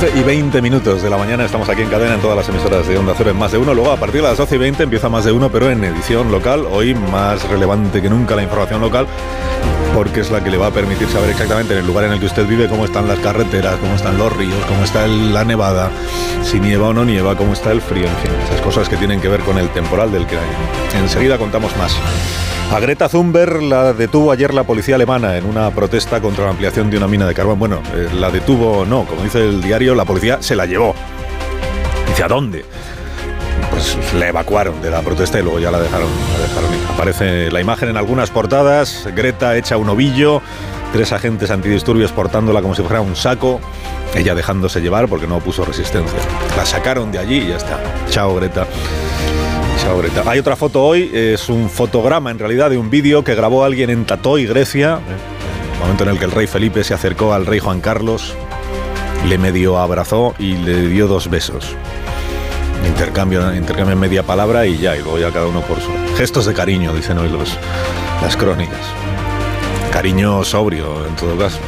12 y 20 minutos de la mañana estamos aquí en cadena en todas las emisoras de Onda Cero en Más de Uno. Luego a partir de las 12 y 20 empieza Más de Uno, pero en edición local. Hoy más relevante que nunca la información local porque es la que le va a permitir saber exactamente en el lugar en el que usted vive cómo están las carreteras, cómo están los ríos, cómo está la nevada, si nieva o no nieva, cómo está el frío, en fin, esas cosas que tienen que ver con el temporal del que enseguida contamos más. A Greta Thunberg la detuvo ayer la policía alemana en una protesta contra la ampliación de una mina de carbón. Bueno, eh, la detuvo no, como dice el diario, la policía se la llevó. Dice, ¿a dónde? Pues la evacuaron de la protesta y luego ya la dejaron, ir. Aparece la imagen en algunas portadas, Greta echa un ovillo, tres agentes antidisturbios portándola como si fuera un saco, ella dejándose llevar porque no opuso resistencia. La sacaron de allí y ya está. Chao Greta. Chao Greta. Hay otra foto hoy, es un fotograma en realidad de un vídeo que grabó alguien en Tatoy, Grecia, el momento en el que el rey Felipe se acercó al rey Juan Carlos, le medio abrazó y le dio dos besos. Intercambio en media palabra y ya, y luego ya cada uno por su. Gestos de cariño, dicen hoy los, las crónicas. Cariño sobrio, en todo caso.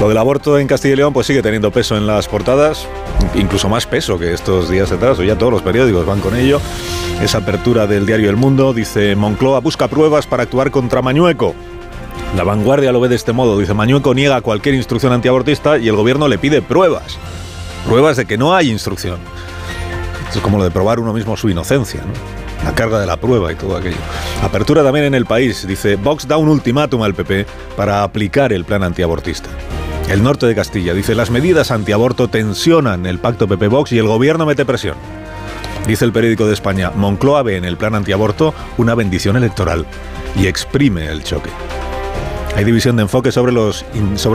Lo del aborto en Castilla y León pues sigue teniendo peso en las portadas, incluso más peso que estos días atrás, hoy ya todos los periódicos van con ello. Esa apertura del diario El Mundo dice Moncloa busca pruebas para actuar contra Mañueco. La vanguardia lo ve de este modo, dice Mañueco niega cualquier instrucción antiabortista y el gobierno le pide pruebas. Pruebas de que no hay instrucción. Es como lo de probar uno mismo su inocencia, ¿no? La carga de la prueba y todo aquello. Apertura también en el país. Dice, Vox da un ultimátum al PP para aplicar el plan antiabortista. El norte de Castilla dice, las medidas antiaborto tensionan el pacto PP-Vox y el gobierno mete presión. Dice el periódico de España, Moncloa ve en el plan antiaborto una bendición electoral y exprime el choque. Hay división de enfoque sobre,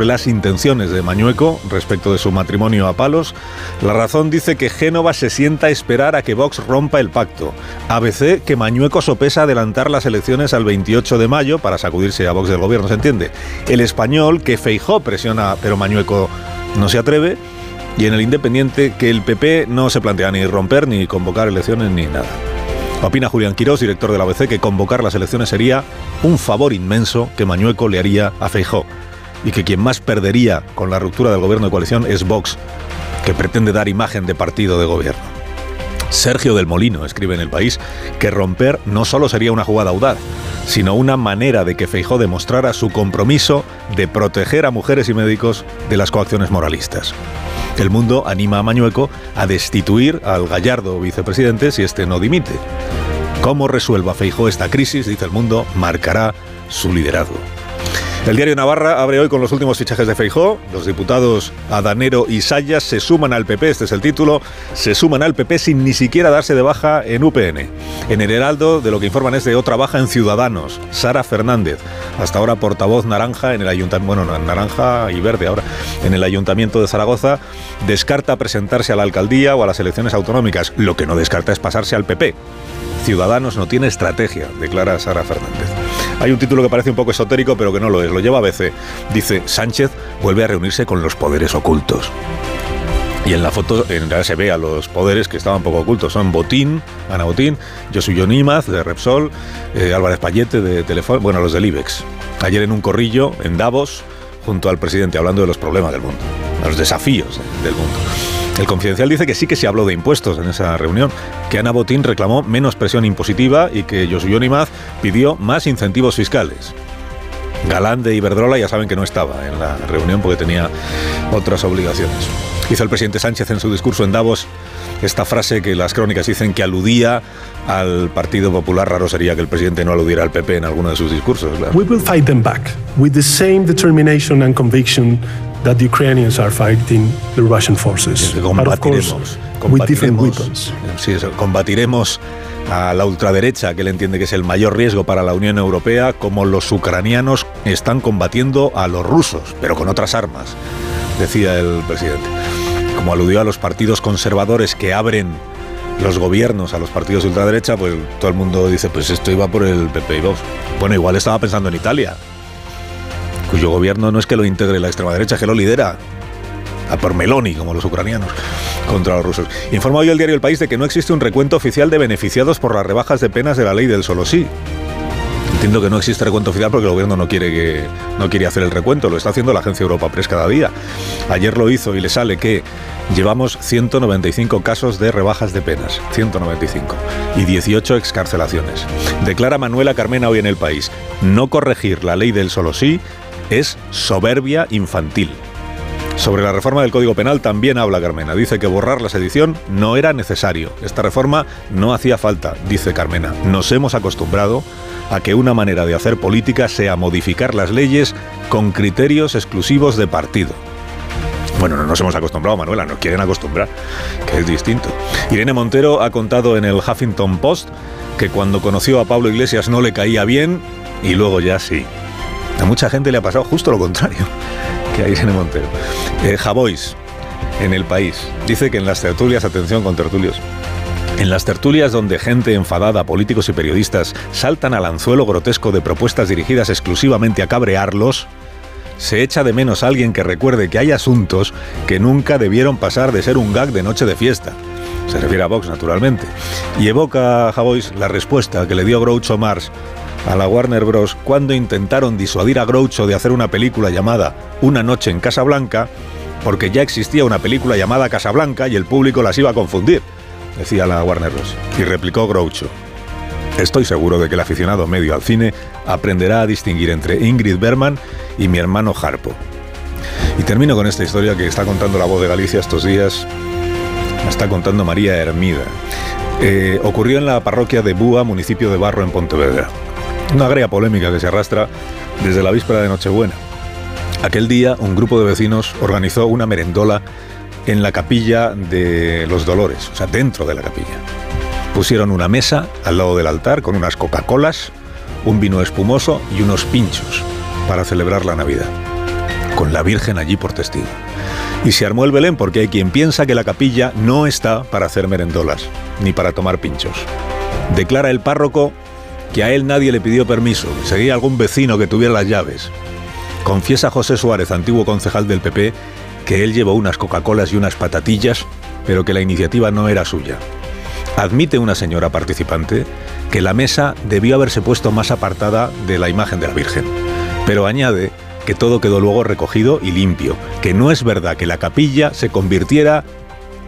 las intenciones de Mañueco respecto de su matrimonio a palos. La razón dice que Génova se sienta a esperar a que Vox rompa el pacto. ABC que Mañueco sopesa adelantar las elecciones al 28 de mayo para sacudirse a Vox del gobierno, ¿se entiende? El español que Feijó presiona, pero Mañueco no se atreve. Y en el Independiente que el PP no se plantea ni romper ni convocar elecciones ni nada. Opina Julián Quirós, director de la ABC, que convocar las elecciones sería un favor inmenso que Mañueco le haría a Feijó y que quien más perdería con la ruptura del gobierno de coalición es Vox, que pretende dar imagen de partido de gobierno. Sergio del Molino escribe en El País que romper no solo sería una jugada audaz, sino una manera de que Feijó demostrara su compromiso de proteger a mujeres y médicos de las coacciones moralistas. El mundo anima a Mañueco a destituir al gallardo vicepresidente si este no dimite. Cómo resuelva Feijó esta crisis, dice el mundo, marcará su liderazgo. El diario Navarra abre hoy con los últimos fichajes de Feijó. Los diputados Adanero y Sayas se suman al PP, este es el título, se suman al PP sin ni siquiera darse de baja en UPN. En el Heraldo de lo que informan es de otra baja en Ciudadanos, Sara Fernández, hasta ahora portavoz naranja en el ayuntamiento, bueno, no, naranja y verde ahora, en el ayuntamiento de Zaragoza, descarta presentarse a la alcaldía o a las elecciones autonómicas. Lo que no descarta es pasarse al PP. Ciudadanos no tiene estrategia, declara Sara Fernández. Hay un título que parece un poco esotérico, pero que no lo es. Lo lleva ABC. Dice, Sánchez vuelve a reunirse con los poderes ocultos. Y en la foto en realidad se ve a los poderes que estaban poco ocultos. Son Botín, Ana Botín, Josu Yonímaz de Repsol, eh, Álvarez Payete de Telefón, bueno, los del IBEX. Ayer en un corrillo en Davos, junto al presidente, hablando de los problemas del mundo, los desafíos del mundo. El Confidencial dice que sí que se habló de impuestos en esa reunión, que Ana Botín reclamó menos presión impositiva y que Josu Yonímaz pidió más incentivos fiscales. Galán de Iberdrola ya saben que no estaba en la reunión porque tenía otras obligaciones. Hizo el presidente Sánchez en su discurso en Davos esta frase que las crónicas dicen que aludía al Partido Popular. Raro sería que el presidente no aludiera al PP en alguno de sus discursos. We will fight them back with the same determination and conviction that the Ukrainians are fighting the Russian forces. Que of course, combatiremos, with different combatiremos, weapons. sí, eso, combatiremos a la ultraderecha, que él entiende que es el mayor riesgo para la Unión Europea, como los ucranianos están combatiendo a los rusos, pero con otras armas. decía el presidente. Como aludió a los partidos conservadores que abren los gobiernos a los partidos de ultraderecha, pues todo el mundo dice, pues esto iba por el PP y Vox. Bueno, igual estaba pensando en Italia, cuyo gobierno no es que lo integre la extrema derecha, que lo lidera a por Meloni, como los ucranianos, contra los rusos. Informa hoy el diario El País de que no existe un recuento oficial de beneficiados por las rebajas de penas de la ley del solo sí. Entiendo que no existe recuento oficial porque el gobierno no quiere que no quiere hacer el recuento, lo está haciendo la agencia Europa Press cada día. Ayer lo hizo y le sale que llevamos 195 casos de rebajas de penas, 195 y 18 excarcelaciones. Declara Manuela Carmena hoy en el país, no corregir la ley del solo sí es soberbia infantil. Sobre la reforma del Código Penal también habla Carmena. Dice que borrar la sedición no era necesario. Esta reforma no hacía falta, dice Carmena. Nos hemos acostumbrado a que una manera de hacer política sea modificar las leyes con criterios exclusivos de partido. Bueno, no nos hemos acostumbrado, Manuela, nos quieren acostumbrar, que es distinto. Irene Montero ha contado en el Huffington Post que cuando conoció a Pablo Iglesias no le caía bien y luego ya sí. A mucha gente le ha pasado justo lo contrario que a Irene Montero. Eh, Javois, en el país, dice que en las tertulias, atención con tertulios, en las tertulias donde gente enfadada, políticos y periodistas saltan al anzuelo grotesco de propuestas dirigidas exclusivamente a cabrearlos, se echa de menos a alguien que recuerde que hay asuntos que nunca debieron pasar de ser un gag de noche de fiesta. Se refiere a Vox, naturalmente. Y evoca a Javois la respuesta que le dio Groucho Mars a la Warner Bros. cuando intentaron disuadir a Groucho de hacer una película llamada Una noche en Casablanca, porque ya existía una película llamada Casablanca y el público las iba a confundir, decía la Warner Bros. Y replicó Groucho. Estoy seguro de que el aficionado medio al cine aprenderá a distinguir entre Ingrid Berman y mi hermano Harpo. Y termino con esta historia que está contando la voz de Galicia estos días. Está contando María Hermida. Eh, ocurrió en la parroquia de Búa, municipio de Barro, en Pontevedra. Una agria polémica que se arrastra desde la víspera de Nochebuena. Aquel día un grupo de vecinos organizó una merendola en la capilla de los Dolores, o sea, dentro de la capilla. Pusieron una mesa al lado del altar con unas Coca-Colas, un vino espumoso y unos pinchos para celebrar la Navidad, con la Virgen allí por testigo. Y se armó el Belén porque hay quien piensa que la capilla no está para hacer merendolas, ni para tomar pinchos. Declara el párroco que a él nadie le pidió permiso, seguía algún vecino que tuviera las llaves. Confiesa José Suárez, antiguo concejal del PP, que él llevó unas Coca-Colas y unas patatillas, pero que la iniciativa no era suya. Admite una señora participante que la mesa debió haberse puesto más apartada de la imagen de la Virgen, pero añade que todo quedó luego recogido y limpio, que no es verdad que la capilla se convirtiera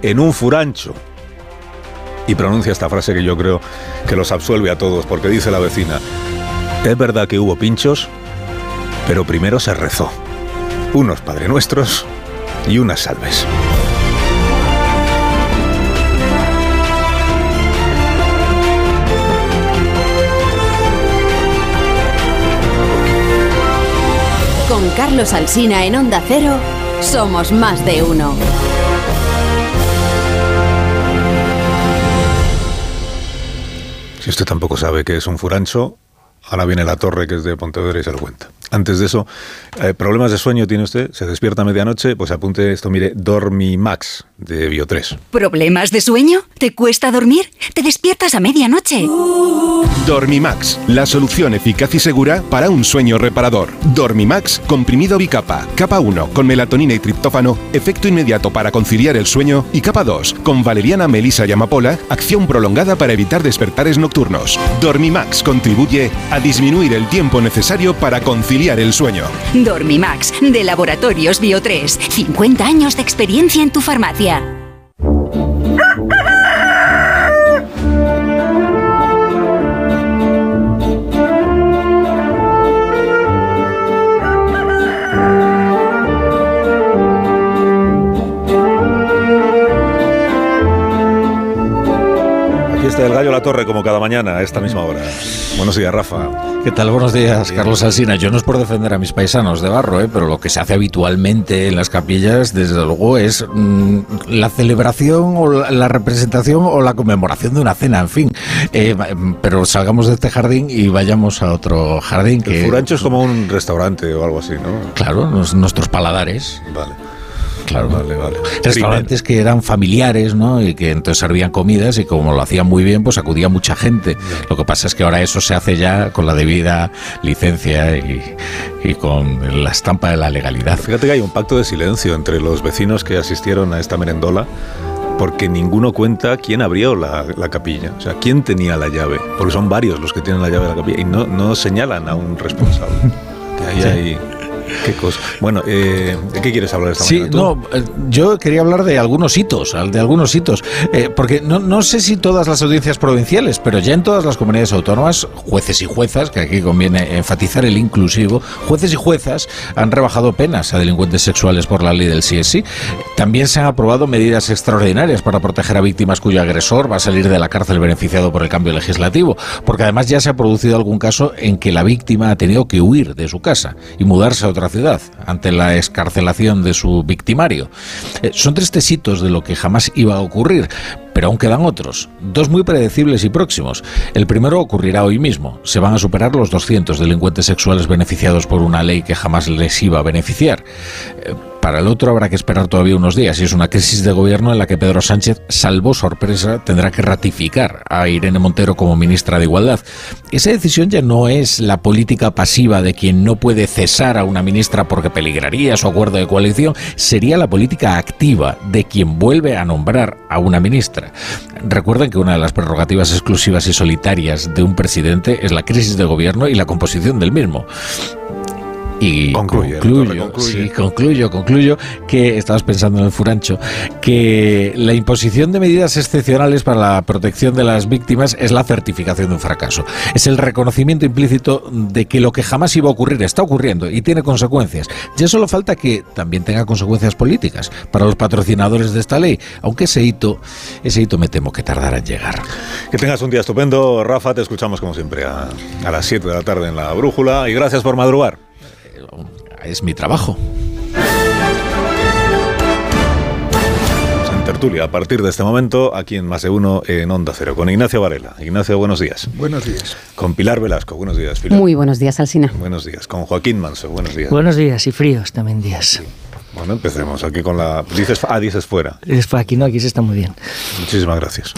en un furancho, y pronuncia esta frase que yo creo que los absuelve a todos, porque dice la vecina, es verdad que hubo pinchos, pero primero se rezó. Unos Padre Nuestros y unas salves. Con Carlos Alsina en Onda Cero, somos más de uno. Si usted tampoco sabe qué es un furancho, ahora viene la torre que es de Pontevedra y se lo cuenta. Antes de eso, eh, problemas de sueño tiene usted, se despierta a medianoche, pues apunte esto, mire, Dormimax de Bio3. ¿Problemas de sueño? ¿Te cuesta dormir? ¿Te despiertas a medianoche? Dormimax, la solución eficaz y segura para un sueño reparador. Dormimax, comprimido bicapa, capa 1 con melatonina y triptófano, efecto inmediato para conciliar el sueño y capa 2 con valeriana, melisa y amapola, acción prolongada para evitar despertares nocturnos. Dormimax contribuye a disminuir el tiempo necesario para conciliar el sueño. Dormimax, de Laboratorios Bio3. 50 años de experiencia en tu farmacia. Aquí está el gallo La Torre como cada mañana a esta misma hora. Buenos días, Rafa. ¿Qué tal? Buenos días, Carlos Alsina. Yo no es por defender a mis paisanos de barro, ¿eh? pero lo que se hace habitualmente en las capillas, desde luego, es mm, la celebración o la, la representación o la conmemoración de una cena, en fin. Eh, pero salgamos de este jardín y vayamos a otro jardín que... El furancho es como un restaurante o algo así, ¿no? Claro, nuestros paladares. Vale. Claro. Vale, vale. Restaurantes que eran familiares, ¿no? Y que entonces servían comidas y como lo hacían muy bien, pues acudía mucha gente. Lo que pasa es que ahora eso se hace ya con la debida licencia y, y con la estampa de la legalidad. Fíjate que hay un pacto de silencio entre los vecinos que asistieron a esta merendola porque ninguno cuenta quién abrió la, la capilla, o sea, quién tenía la llave, porque son varios los que tienen la llave de la capilla y no, no señalan a un responsable. Que ahí hay... Qué cosa. Bueno, eh, ¿de qué quieres hablar esta Sí, mañana? no, eh, yo quería hablar de algunos hitos, de algunos hitos, eh, porque no, no sé si todas las audiencias provinciales, pero ya en todas las comunidades autónomas, jueces y juezas, que aquí conviene enfatizar el inclusivo, jueces y juezas han rebajado penas a delincuentes sexuales por la ley del CSI. También se han aprobado medidas extraordinarias para proteger a víctimas cuyo agresor va a salir de la cárcel beneficiado por el cambio legislativo, porque además ya se ha producido algún caso en que la víctima ha tenido que huir de su casa y mudarse a otra ante la escarcelación de su victimario. Eh, son tristes hitos de lo que jamás iba a ocurrir, pero aún quedan otros, dos muy predecibles y próximos. El primero ocurrirá hoy mismo. Se van a superar los 200 delincuentes sexuales beneficiados por una ley que jamás les iba a beneficiar. Eh, Para el otro habrá que esperar todavía unos días y es una crisis de gobierno en la que Pedro Sánchez, salvo sorpresa, tendrá que ratificar a Irene Montero como ministra de Igualdad. Esa decisión ya no es la política pasiva de quien no puede cesar a una ministra porque peligraría su acuerdo de coalición, sería la política activa de quien vuelve a nombrar a una ministra. Recuerden que una de las prerrogativas exclusivas y solitarias de un presidente es la crisis de gobierno y la composición del mismo. Y Concluye, concluyo, concluye. sí, concluyo, concluyo que estabas pensando en el furancho, que la imposición de medidas excepcionales para la protección de las víctimas es la certificación de un fracaso. Es el reconocimiento implícito de que lo que jamás iba a ocurrir está ocurriendo y tiene consecuencias. Ya solo falta que también tenga consecuencias políticas para los patrocinadores de esta ley, aunque ese hito, ese hito me temo que tardará en llegar. Que tengas un día estupendo, Rafa, te escuchamos como siempre a, a las 7 de la tarde en la brújula y gracias por madrugar. Es mi trabajo. En tertulia, a partir de este momento, aquí en Más de Uno, en Onda Cero, con Ignacio Varela. Ignacio, buenos días. Buenos días. Con Pilar Velasco, buenos días, Pilar. Muy buenos días, Alsina. Buenos días. Con Joaquín Manso, buenos días. Buenos días y fríos también días. Bueno, empecemos aquí con la... Dices, ah, dices fuera. Es por aquí no, aquí se está muy bien. Muchísimas gracias.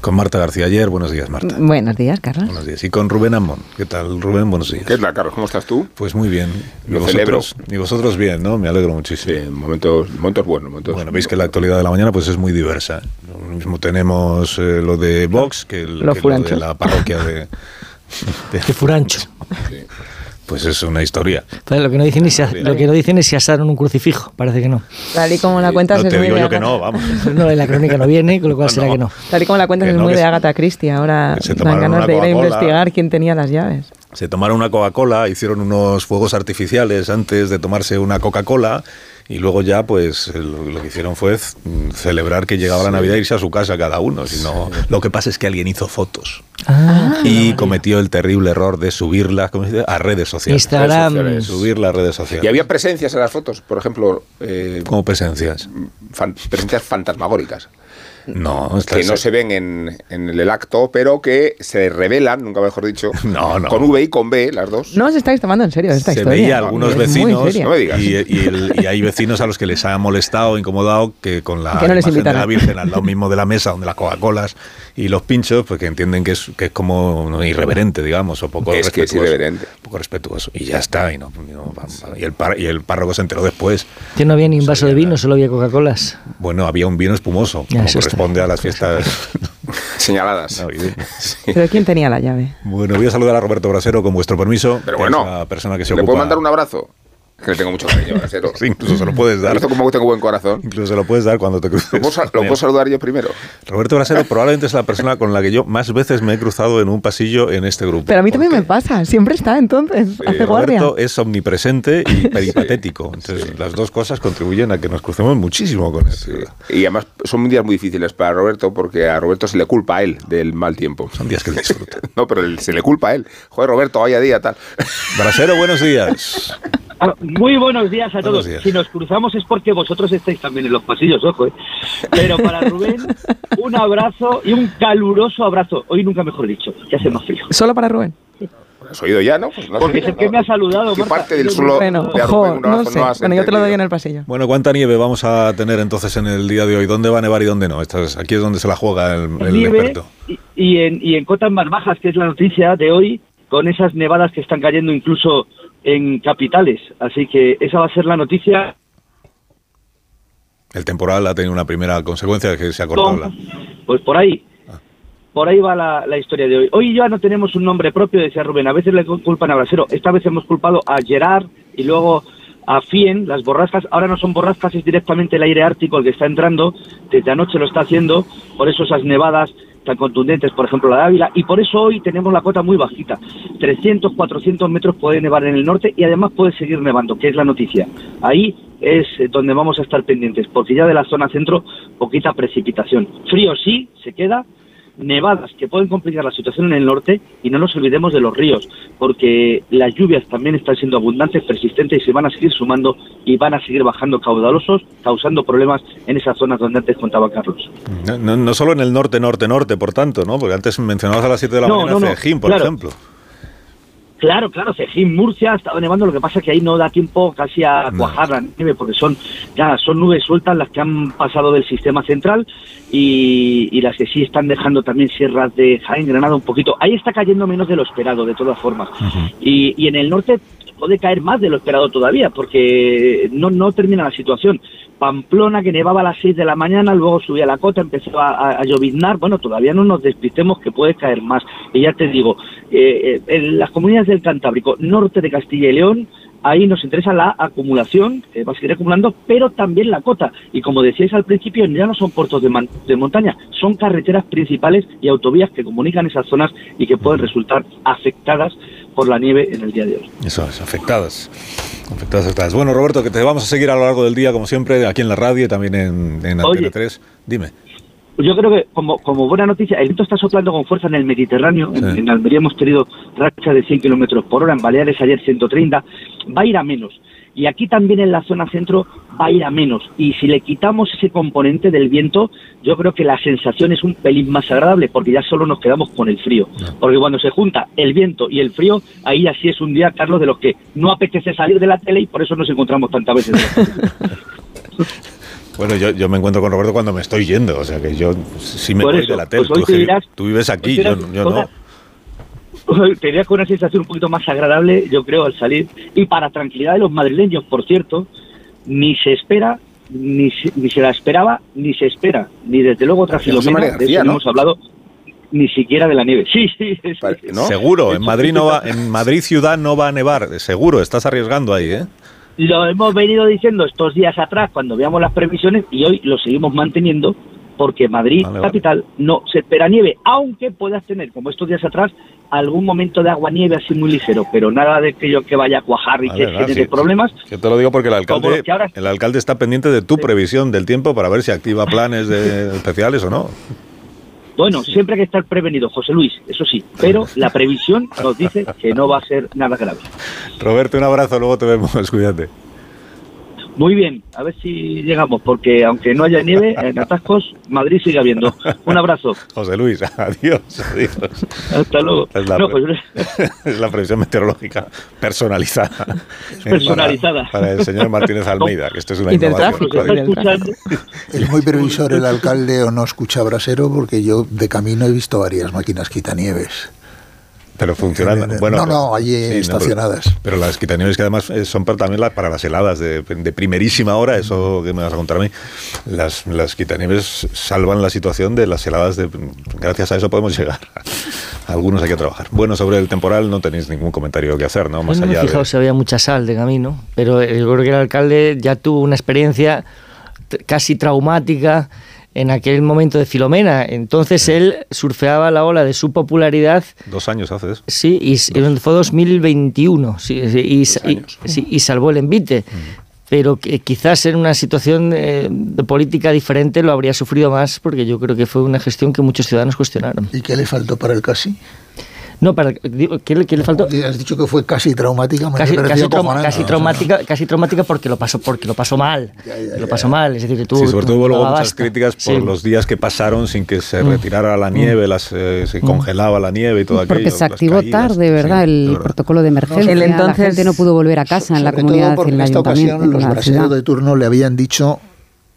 Con Marta García ayer, buenos días, Marta. Buenos días, Carlos. Buenos días. Y con Rubén Amón. ¿Qué tal, Rubén? Buenos días. ¿Qué tal, Carlos? ¿Cómo estás tú? Pues muy bien. ¿Y Lo vosotros? Y vosotros bien, ¿no? Me alegro muchísimo. Sí, momentos, momentos buenos. Momentos Bueno, veis que la actualidad de la mañana pues es muy diversa. Lo mismo tenemos eh, lo de Vox que, el- que lo de la parroquia de... de- Qué furancho. Pues es una historia. Pero lo que no dicen es si, lo que no dicen es si asaron un crucifijo. Parece que no. Tal y como la cuentas No te digo de yo que no, vamos. No, en la crónica no viene, con lo cual No, será no. que no. Tal y como la cuentas Que es no, muy de Agatha Christie. Ahora dan ganas de ir a investigar quién tenía las llaves. Se tomaron una Coca-Cola, hicieron unos fuegos artificiales antes de tomarse una Coca-Cola y luego ya pues lo, lo que hicieron fue celebrar que llegaba la Navidad e irse a su casa cada uno. Sino, Lo que pasa es que alguien hizo fotos Ah, y cometió el terrible error de subirlas ¿cómo a redes sociales. Instagram. sociales. Subir las redes sociales. Y había presencias en las fotos, por ejemplo, eh, como presencias. fan- presencias fantasmagóricas, No, que no se ven en, en el acto, pero que se revelan, nunca mejor dicho, No, no. con V y con B, las dos. No os estáis tomando en serio esta se historia. veía a algunos Es vecinos seria. No me digas. y, y el- y hay vecinos a los que les ha molestado, incomodado que con la Que no les imagen de la Virgen al lado mismo de la mesa donde las Coca-Colas y los pinchos, pues que entienden que es, que es como irreverente, digamos, o poco Es que es irreverente. Poco respetuoso. Y ya está. Y, no, y, no- y el, par- y el párroco se enteró después. Que no había ni un vaso de vino, solo había Coca-Colas. Bueno, había un vino espumoso, Ya, como eso está corresponde a las fiestas Señaladas. navideñas. Pero ¿quién tenía la llave? Bueno, voy a saludar a Roberto Brasero con vuestro permiso. Pero bueno, la persona que se ¿le ocupa. puedo mandar un abrazo? Que le tengo mucho cariño, Brasero. Sí, incluso se lo puedes dar. Abrazo como tengo buen corazón. Incluso se lo puedes dar cuando te cruces. ¿Lo puedo, lo él. saludar yo primero? Roberto Brasero probablemente es la persona con la que yo más veces me he cruzado en un pasillo en este grupo. Pero a mí también me pasa. Siempre está entonces. Hace guardia. Roberto es omnipresente y peripatético. Entonces, las dos cosas contribuyen a que nos crucemos muchísimo con él. Y además son días muy difíciles para Roberto porque a Roberto se le culpa a él del mal tiempo. Son días que le disfrutan. No, pero él- se le culpa a él. Joder, Roberto, vaya día tal. Brasero, buenos días. Muy buenos días a Buenos todos. días. Si nos cruzamos es porque vosotros estáis también en los pasillos, ojo. ¿eh? Pero para Rubén, un abrazo y un caluroso abrazo. Hoy nunca mejor dicho, ya hace más frío. Solo para Rubén. ¿Has oído ya, no? Pues no Porque sé, es el que me ha saludado, ¿Qué parte del suelo Bueno, de ojo, no sé. Bueno, yo te lo doy en el pasillo. Bueno, ¿cuánta nieve vamos a tener entonces en el día de hoy? ¿Dónde va a nevar y dónde no? Esto es- aquí es donde se la juega el, el nieve experto. y, y en, y en cotas más bajas, que es la noticia de hoy, con esas nevadas que están cayendo incluso en capitales. Así que esa va a ser la noticia. El temporal ha tenido una primera consecuencia que se ha cortado la... Pues por ahí. Ah. Por ahí va la, la historia de hoy. Hoy ya no tenemos un nombre propio, decía Rubén. A veces le culpan a Brasero. Esta vez hemos culpado a Gerard y luego a Fien, las borrascas. Ahora no son borrascas, es directamente el aire ártico el que está entrando. Desde anoche lo está haciendo. Por eso esas nevadas tan contundentes, por ejemplo la de Ávila. Y por eso hoy tenemos la cota muy bajita. 300, 400 metros puede nevar en el norte y además puede seguir nevando, que es la noticia. Ahí es eh, donde vamos a estar pendientes, porque ya de la zona centro, poquita precipitación. Frío sí, se queda, nevadas que pueden complicar la situación en el norte y no nos olvidemos de los ríos, porque las lluvias también están siendo abundantes, persistentes y se van a seguir sumando y van a seguir bajando caudalosos, causando problemas en esas zonas donde antes contaba Carlos. No, no- no solo en el norte, norte, norte, por tanto, ¿no? Porque antes mencionabas a las 7 de la No, mañana Cejín, por claro. ejemplo. Claro, claro, Cejín, Murcia, ha estado nevando, lo que pasa es que ahí no da tiempo casi a cuajar la nieve, porque son ya son nubes sueltas las que han pasado del sistema central y, y las que sí están dejando también sierras de Jaén, Granada un poquito. Ahí está cayendo menos de lo esperado, de todas formas. y, y en el norte puede caer más de lo esperado todavía, porque no, no termina la situación. Pamplona, que nevaba a las 6 de la mañana, luego subía la cota, empezó a, a- lloviznar. Bueno, todavía no nos despistemos que puede caer más. Y ya te digo, eh, eh, en las comunidades del Cantábrico, norte de Castilla y León, ahí nos interesa la acumulación, que va a seguir acumulando, pero también la cota. Y como decíais al principio, ya no son puertos de montaña, son carreteras principales y autovías que comunican esas zonas y que pueden resultar afectadas por la nieve en el día de hoy. Eso es, afectadas. Afectadas, afectadas. Bueno, Roberto, que te vamos a seguir a lo largo del día, como siempre, aquí en la radio y también en, en Oye. Antena 3. Dime. Yo creo que como, como buena noticia, el viento está soplando con fuerza en el Mediterráneo. En, Sí. en Almería hemos tenido rachas de 100 kilómetros por hora, en Baleares ayer 130. Va a ir a menos. Y aquí también en la zona centro va a ir a menos. Y si le quitamos ese componente del viento, yo creo que la sensación es un pelín más agradable, porque ya solo nos quedamos con el frío. Porque cuando se junta el viento y el frío, ahí así es un día, Carlos, de los que no apetece salir de la tele y por eso nos encontramos tantas veces. Bueno, yo, yo me encuentro con Roberto cuando me estoy yendo, o sea que yo sí me Por voy eso, de la tele. pues tú, dirás- vives aquí, te yo, yo no. Te con una sensación un poquito más agradable, yo creo, al salir. Y para tranquilidad de los madrileños, por cierto, ni se espera, ni se, ni se la esperaba, ni se espera, ni desde luego José filomena, María de eso García, no hemos hablado ni siquiera de la nieve. Sí, sí, sí. ¿no? Seguro, en Madrid no va, en Madrid ciudad no va a nevar, seguro, estás arriesgando ahí, ¿eh? Lo hemos venido diciendo estos días atrás cuando veamos las previsiones y hoy lo seguimos manteniendo porque Madrid, Vale, vale. capital, no se espera nieve, aunque puedas tener, como estos días atrás, algún momento de agua nieve así muy ligero, pero nada de aquello que vaya a cuajar y que vale, genere sí. problemas. Yo te lo digo porque el alcalde, ahora- el alcalde está pendiente de tu previsión del tiempo para ver si activa planes de- especiales o no. Bueno, siempre hay que estar prevenido, José Luis, eso sí, pero la previsión nos dice que no va a ser nada grave. Roberto, un abrazo, luego te vemos, cuídate. Muy bien, a ver si llegamos, porque aunque no haya nieve, en atascos, Madrid sigue habiendo. Un abrazo, José Luis, adiós, adiós. hasta luego. Es la, No, pues, es la previsión meteorológica personalizada. Personalizada. Para, para el señor Martínez Almeida, que esto es una Y del innovación. tráfico. Es muy previsor el alcalde o no escucha brasero porque yo de camino he visto varias máquinas quitanieves. Pero funcionando. Eh, Bueno, no, no, allí sí, no, pero- estacionadas. pero, las quitanieves que además eh, son para- también la- para las heladas de, de primerísima hora, eso que me vas a contar a mí. Las, las quitanieves salvan la situación de las heladas de. Gracias a eso podemos llegar. Algunos hay que trabajar. Bueno, sobre el temporal no tenéis ningún comentario que hacer, ¿no? Más no me he allá fijado de. si había mucha sal de camino, pero yo creo que el alcalde ya tuvo una experiencia casi traumática en aquel momento de Filomena. Entonces él surfeaba la ola de su popularidad. Dos años hace eso. Sí, y fue 2021 sí, sí, y, y- sí, y salvó el envite. Pero que quizás en una situación eh, de política diferente lo habría sufrido más porque yo creo que fue una gestión que muchos ciudadanos cuestionaron. ¿Y qué le faltó para el casi? No, para, digo, ¿qué, le- qué le faltó? Has dicho que fue casi traumática, me Casi, casi, trauma- casi traumática, casi traumática porque lo pasó, porque lo pasó mal. lo pasó mal. Es decir, que tú. Sí, sobre todo hubo luego no muchas basta. críticas por Sí. los días que pasaron sin que se Mm. retirara la nieve, las, eh, se congelaba la nieve y todo aquello. Porque se activó caídas. tarde, ¿verdad? el protocolo de emergencia. El la entonces- gente no pudo volver a casa en la comunidad, todo porque en en el esta ocasión los en la brasileños de turno le habían dicho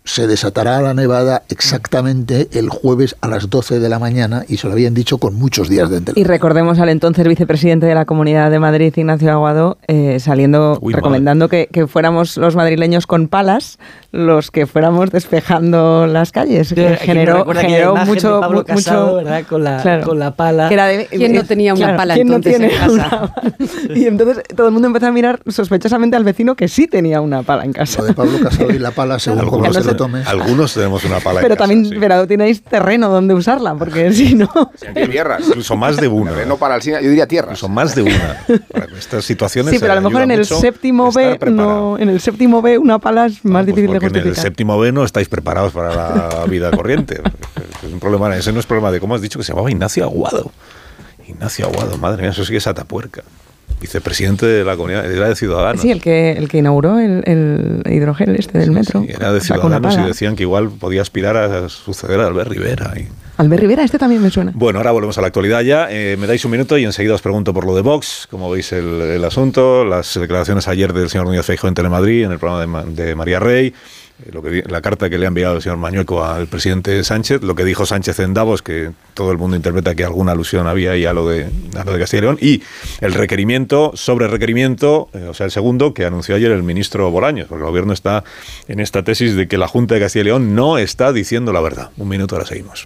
se desatará la nevada exactamente el jueves a las 12 de la mañana y se lo habían dicho con muchos días de Y antelación. recordemos al entonces vicepresidente de la Comunidad de Madrid, Ignacio Aguado, eh, saliendo, Uy, recomendando que, que fuéramos los madrileños con palas los que fuéramos despejando las calles. Sí, que generó generó mucho, Pablo Casado, mucho ¿verdad? Con la- claro. con la pala. Que era de- ¿Quién no tenía una claro, pala ¿quién no entonces en tiene casa? una- y entonces todo el mundo empezó a mirar sospechosamente al vecino que sí tenía una pala en casa. Lo de Pablo Casado y la pala, según como Algunos, se lo tome. algunos tenemos una pala en Pero casa, también, sí. pero tenéis terreno donde usarla, porque si no... tierras. Incluso más de una. Terreno para el cine, yo diría tierras. Son más de una. Para estas situaciones. Sí, pero a lo mejor en el séptimo B, no, en el séptimo B una pala es más difícil de Porque en el séptimo B no estáis preparados para la vida corriente. Es un problema, ese no es problema de cómo has dicho que se llamaba Ignacio Aguado. Ignacio Aguado, madre mía, eso sí que es atapuerca. Vicepresidente de la comunidad, era de Ciudadanos. Sí, el que, el que inauguró el, el hidrogel este del metro. Era de Ciudadanos y decían que igual podía aspirar a suceder a Albert Rivera. y- Albert Rivera, este también me suena. Bueno, ahora volvemos a la actualidad ya. Eh, me dais un minuto y enseguida os pregunto por lo de Vox. Como veis el, asunto, las declaraciones ayer del señor Núñez Feijóo en Telemadrid, en el programa de, Ma- de María Rey, eh, lo que, la carta que le ha enviado el señor Mañueco al presidente Sánchez, lo que dijo Sánchez en Davos, que todo el mundo interpreta que alguna alusión había ahí a lo de, a Castilla y León, y el requerimiento sobre requerimiento, eh, o sea, el segundo, que anunció ayer el ministro Bolaños, porque el gobierno está en esta tesis de que la Junta de Castilla y León no está diciendo la verdad. Un minuto, ahora seguimos.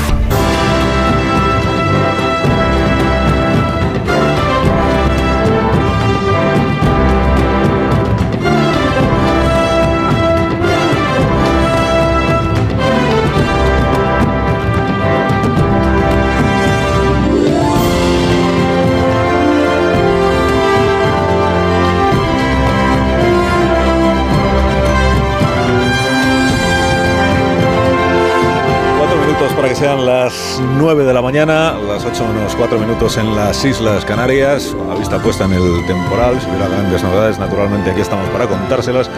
Sean las 9 de la mañana, las 8 menos 4 minutos en las Islas Canarias, a vista puesta en el temporal, si hubiera grandes novedades, naturalmente aquí estamos para contárselas,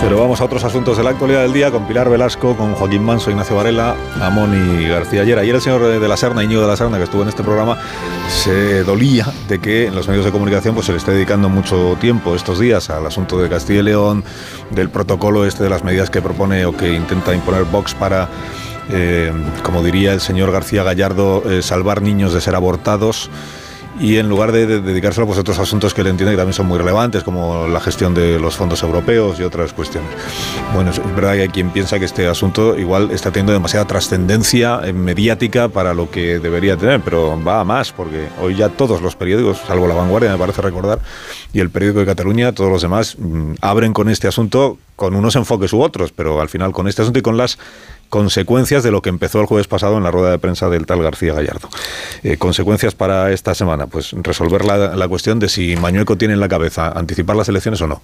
pero vamos a otros asuntos de la actualidad del día con Pilar Velasco, con Joaquín Manso, Ignacio Varela, Amón y García Ayer. Ayer el señor de la Serna, Íñigo de la Serna, que estuvo en este programa, se dolía de que en los medios de comunicación pues, se le esté dedicando mucho tiempo estos días al asunto de Castilla y León, del protocolo este de las medidas que propone o que intenta imponer Vox para eh, como diría el señor García Gallardo, eh, salvar niños de ser abortados y en lugar de, de dedicárselo pues, a otros asuntos que él entiende que también son muy relevantes, como la gestión de los fondos europeos y otras cuestiones. Bueno, es verdad que hay quien piensa que este asunto igual está teniendo demasiada trascendencia eh, mediática para lo que debería tener, pero va a más, porque hoy ya todos los periódicos, salvo La Vanguardia, me parece recordar, y el periódico de Cataluña, todos los demás, mm, abren con este asunto con unos enfoques u otros, pero al final con este asunto y con las consecuencias de lo que empezó el jueves pasado en la rueda de prensa del tal García Gallardo. Eh, consecuencias para esta semana, pues resolver la, la cuestión de si Mañueco tiene en la cabeza anticipar las elecciones o no.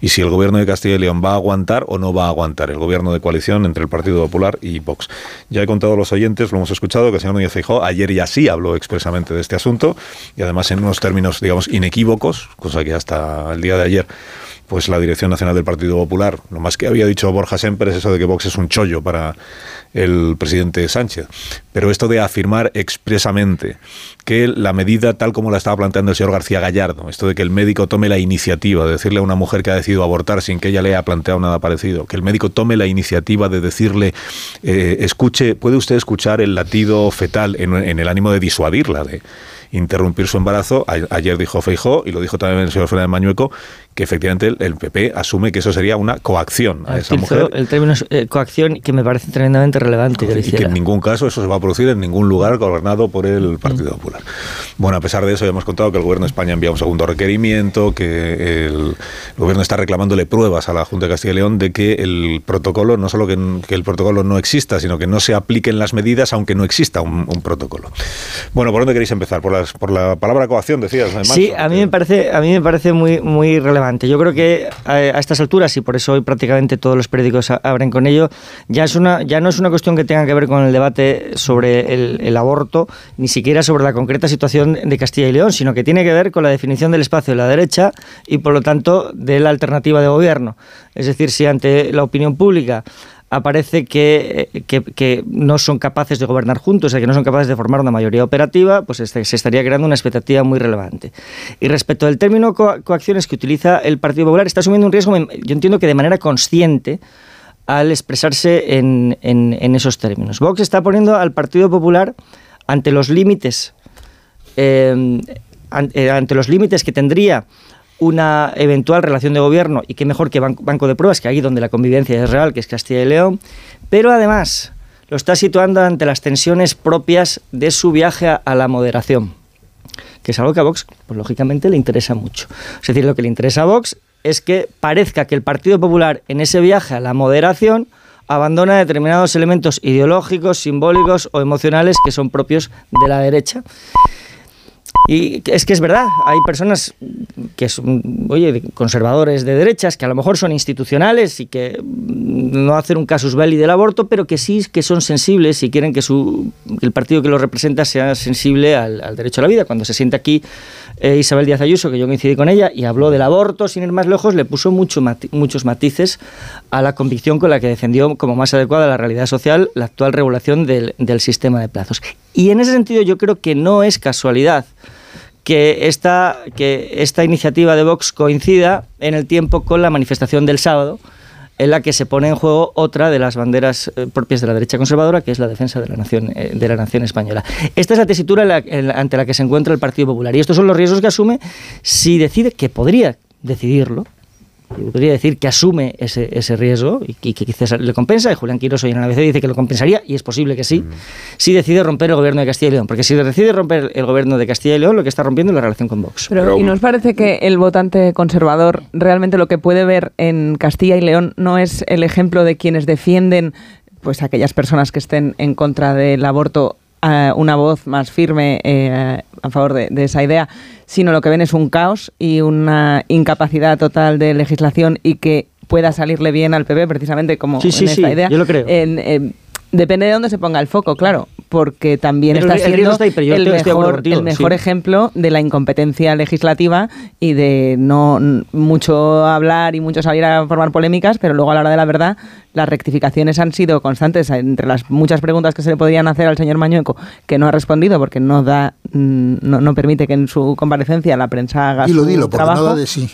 Y si el gobierno de Castilla y León va a aguantar o no va a aguantar, el gobierno de coalición entre el Partido Popular y Vox. Ya he contado a los oyentes, lo hemos escuchado, que el señor Núñez Feijóo ayer ya sí habló expresamente de este asunto y además en unos términos, digamos, inequívocos, cosa que hasta el día de ayer pues la Dirección Nacional del Partido Popular. Lo más que había dicho Borja Semper es eso de que Vox es un chollo para el presidente Sánchez. Pero esto de afirmar expresamente que la medida tal como la estaba planteando el señor García Gallardo, esto de que el médico tome la iniciativa de decirle a una mujer que ha decidido abortar sin que ella le haya planteado nada parecido, que el médico tome la iniciativa de decirle, eh, escuche, puede usted escuchar el latido fetal en, en el ánimo de disuadirla, de interrumpir su embarazo. A- ayer dijo Feijó y lo dijo también el señor Fernández Mañueco que efectivamente el, el PP asume que eso sería una coacción a esa Utilizó mujer el término eh, coacción que me parece tremendamente relevante. que y que en ningún caso eso se va a producir en ningún lugar gobernado por el Partido Popular. Bueno, a pesar de eso, ya hemos contado que el Gobierno de España envía un segundo requerimiento, que el Gobierno está reclamándole pruebas a la Junta de Castilla y León de que el protocolo, no solo que, que el protocolo no exista, sino que no se apliquen las medidas aunque no exista un, un protocolo. Bueno, ¿por dónde queréis empezar? Por, las, por la palabra coacción, decías. Manso? Sí, a mí me parece, a mí me parece muy, muy relevante. Yo creo que a, a estas alturas, y por eso hoy prácticamente todos los periódicos abren con ello, ya, es una, ya no es una cuestión que tenga que ver con el debate sobre el, el aborto, ni siquiera sobre la concreta situación de Castilla y León, sino que tiene que ver con la definición del espacio de la derecha y, por lo tanto, de la alternativa de gobierno. Es decir, si ante la opinión pública aparece que, que- que no son capaces de gobernar juntos, o sea, que no son capaces de formar una mayoría operativa, pues este- se estaría creando una expectativa muy relevante. Y respecto al término co- coacciones que utiliza el Partido Popular, está asumiendo un riesgo, yo entiendo que de manera consciente, al expresarse en, en- esos términos. Vox está poniendo al Partido Popular ante los límites eh, eh, ante los límites que tendría una eventual relación de gobierno y qué mejor que ban- banco de pruebas, que ahí donde la convivencia es real, que es Castilla y León, pero además lo está situando ante las tensiones propias de su viaje a la moderación, que es algo que a Vox, pues lógicamente, le interesa mucho. Es decir, lo que le interesa a Vox es que parezca que el Partido Popular en ese viaje a la moderación abandona determinados elementos ideológicos, simbólicos o emocionales que son propios de la derecha. Y es que es verdad, hay personas que son, oye, conservadores de derechas, que a lo mejor son institucionales y que mm, no hacen un casus belli del aborto, pero que sí que son sensibles y quieren que, su, el partido que los representa sea sensible al, derecho a la vida. Cuando se sienta aquí eh, Isabel Díaz Ayuso, que yo coincidí con ella, y habló del aborto, sin ir más lejos, le puso mucho muchos matices a la convicción con la que defendió como más adecuada la realidad social la actual regulación del sistema de plazos. Y en ese sentido yo creo que no es casualidad que esta, que esta iniciativa de Vox coincida en el tiempo con la manifestación del sábado, en la que se pone en juego otra de las banderas eh, propias de la derecha conservadora, que es la defensa de la nación, eh, de la nación española. Esta es la tesitura ante la que se encuentra el Partido Popular. Y estos son los riesgos que asume si decide, que podría decidirlo, yo podría decir que asume ese, ese riesgo y, que quizás le compensa, y Julián Quirós hoy en la ABC dice que lo compensaría, y es posible que sí, si decide romper el gobierno de Castilla y León. Porque si decide romper el gobierno de Castilla y León, lo que está rompiendo es la relación con Vox. Pero, ¿y nos parece que el votante conservador realmente lo que puede ver en Castilla y León no es el ejemplo de quienes defienden pues aquellas personas que estén en contra del aborto a una voz más firme eh, a favor de, de esa idea, sino lo que ven es un caos y una incapacidad total de legislación y que pueda salirle bien al PP precisamente como Sí, sí, en esta sí, idea. yo lo creo. En, eh, Depende de dónde se ponga el foco, claro, porque también Pero está el siendo está ahí, pero yo el mejor, contigo, el mejor sí. ejemplo de la incompetencia legislativa y de no mucho hablar y mucho salir a formar polémicas, pero luego a la hora de la verdad las rectificaciones han sido constantes. Entre las muchas preguntas que se le podrían hacer al señor Mañueco, que no ha respondido porque no da, no, no permite que en su comparecencia la prensa haga Dilo, su dilo, porque trabajo. no da de sí.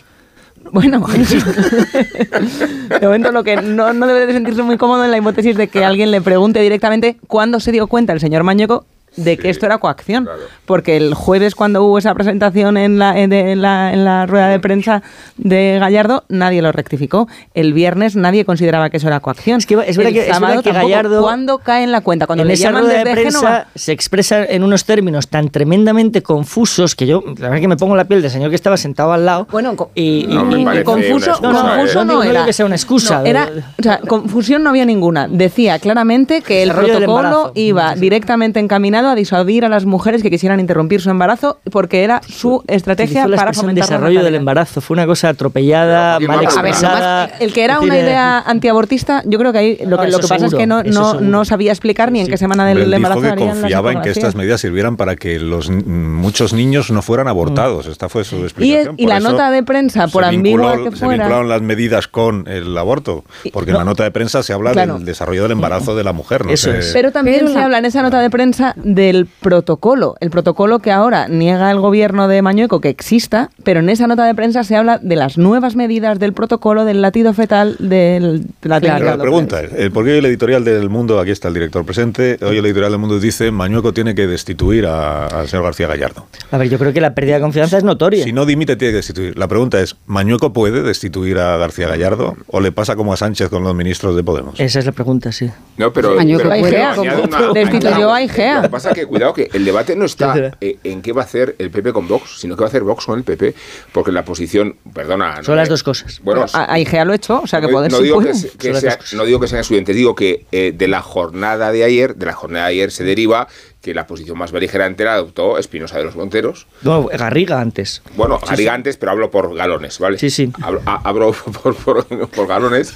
Bueno, de momento lo que no, no debe de sentirse muy cómodo en la hipótesis de que alguien le pregunte directamente cuándo se dio cuenta el señor Mañueco de que esto era coacción. Porque el jueves cuando hubo esa presentación en la, en, de- en la, en la rueda de prensa de Gallardo, nadie lo rectificó. El viernes nadie consideraba que eso era coacción. Es, que es verdad el que- es verdad que. Gallardo- ¿Cuándo cae en la cuenta? Cuando en le esa llaman rueda de prensa Génova. se expresa en unos términos tan tremendamente confusos que yo, la verdad que me pongo la piel del señor que estaba sentado al lado. Bueno, y, No confuso, excusa, confuso ¿eh? no, No digo era. que sea una excusa. No, era, o sea, confusión no había ninguna. Decía claramente que el del protocolo iba directamente encaminado a disuadir a las mujeres que quisieran interrumpir su embarazo porque era su estrategia la para fomentar la desarrollo del embarazo. Fue una cosa atropellada, mal A ver, expresada. además, el que era Es una decir, eh, idea antiabortista, yo creo que ahí lo que, lo eso que pasa es seguro, que no, no, no sabía explicar ni en qué semana del él embarazo dijo que confiaba en que estas medidas sirvieran para que los muchos niños no fueran abortados. Esta fue su Y, explicación. y Por la eso nota de prensa, por se ambigua vinculó- que Se fuera, vincularon las medidas con el aborto, porque en no. la nota de prensa se habla Claro. del desarrollo del embarazo de la mujer. No Eso sé. es. Pero también se la- habla en esa nota de prensa de del protocolo. El protocolo que ahora niega el gobierno de Mañueco que exista, pero en esa nota de prensa se habla de las nuevas medidas del protocolo del latido fetal del, de la técnica la pregunta es, eh, ¿por qué hoy el editorial del Mundo, aquí está el director presente, hoy el editorial del Mundo dice Mañueco tiene que destituir a- al señor García Gallardo? A ver, yo creo que la pérdida de confianza es notoria. Si no dimite, tiene que destituir. La pregunta es, ¿Mañueco puede destituir a García Gallardo o le pasa como a Sánchez con los ministros de Podemos? Esa es la pregunta, sí. No, pero, Mañueco pero- pero añado. Destituyó a Igea. Que pasa que, cuidado, que el debate no está eh, en qué va a hacer el PP con Vox, sino qué va a hacer Vox con el PP, porque la posición, perdona... no Son me- las dos cosas. Bueno, A, a Igea lo he hecho, o sea que no, poder no digo que, que sea- no digo que sean excluyentes, digo que eh, de la jornada de ayer, de la jornada de ayer se deriva que la posición más beligerante la adoptó Espinosa de los Monteros. No, Garriga antes. Bueno, Sí, Garriga sí. antes, pero hablo por galones, ¿vale? Sí, sí. Hablo, a- hablo por, por- por galones,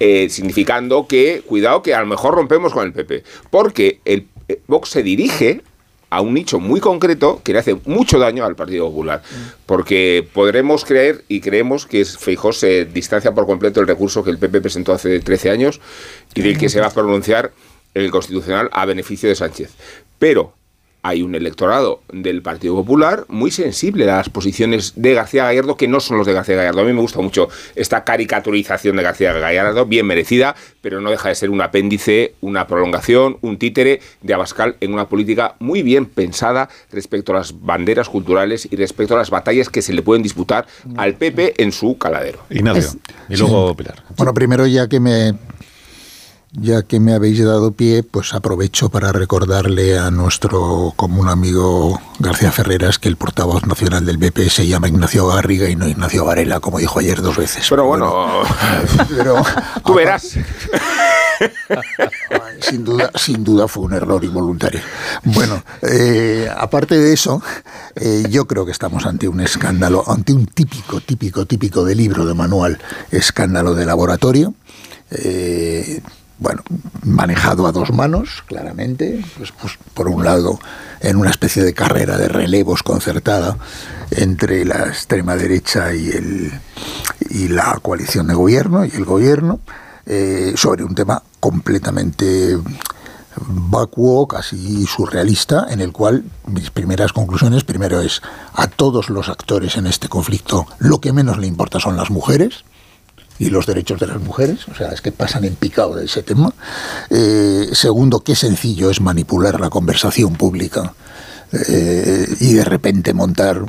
eh, significando que, cuidado, que a lo mejor rompemos con el PP. Porque el Vox se dirige a un nicho muy concreto que le hace mucho daño al Partido Popular. Porque podremos creer y creemos que Feijó se distancia por completo del recurso que el PP presentó hace 13 años y del que se va a pronunciar el Constitucional a beneficio de Sánchez. Pero hay un electorado del Partido Popular muy sensible a las posiciones de García Gallardo que no son los de García Gallardo. A mí me gusta mucho esta caricaturización de García Gallardo, bien merecida, pero no deja de ser un apéndice, una prolongación, un títere de Abascal en una política muy bien pensada respecto a las banderas culturales y respecto a las batallas que se le pueden disputar al PP en su caladero. Ignacio. Y luego Pilar. Bueno, primero ya que me ya que me habéis dado pie, pues aprovecho para recordarle a nuestro común amigo García Ferreras que el portavoz nacional del BP se llama Ignacio Garriga y no Ignacio Varela, como dijo ayer dos veces. Pero bueno, pero tú verás. sin duda, sin duda fue un error involuntario. Bueno, eh, aparte de eso, eh, yo creo que estamos ante un escándalo, ante un típico, típico, típico de libro, de manual, escándalo de laboratorio. Eh, bueno, manejado a dos manos, claramente, pues, pues, por un lado, en una especie de carrera de relevos concertada entre la extrema derecha y, el, y la coalición de gobierno y el gobierno, eh, sobre un tema completamente vacuo, casi surrealista, en el cual mis primeras conclusiones, primero es a todos los actores en este conflicto lo que menos le importa son las mujeres, y los derechos de las mujeres, o sea, es que pasan en picado de ese tema. Eh, segundo, qué sencillo es manipular la conversación pública eh, y de repente montar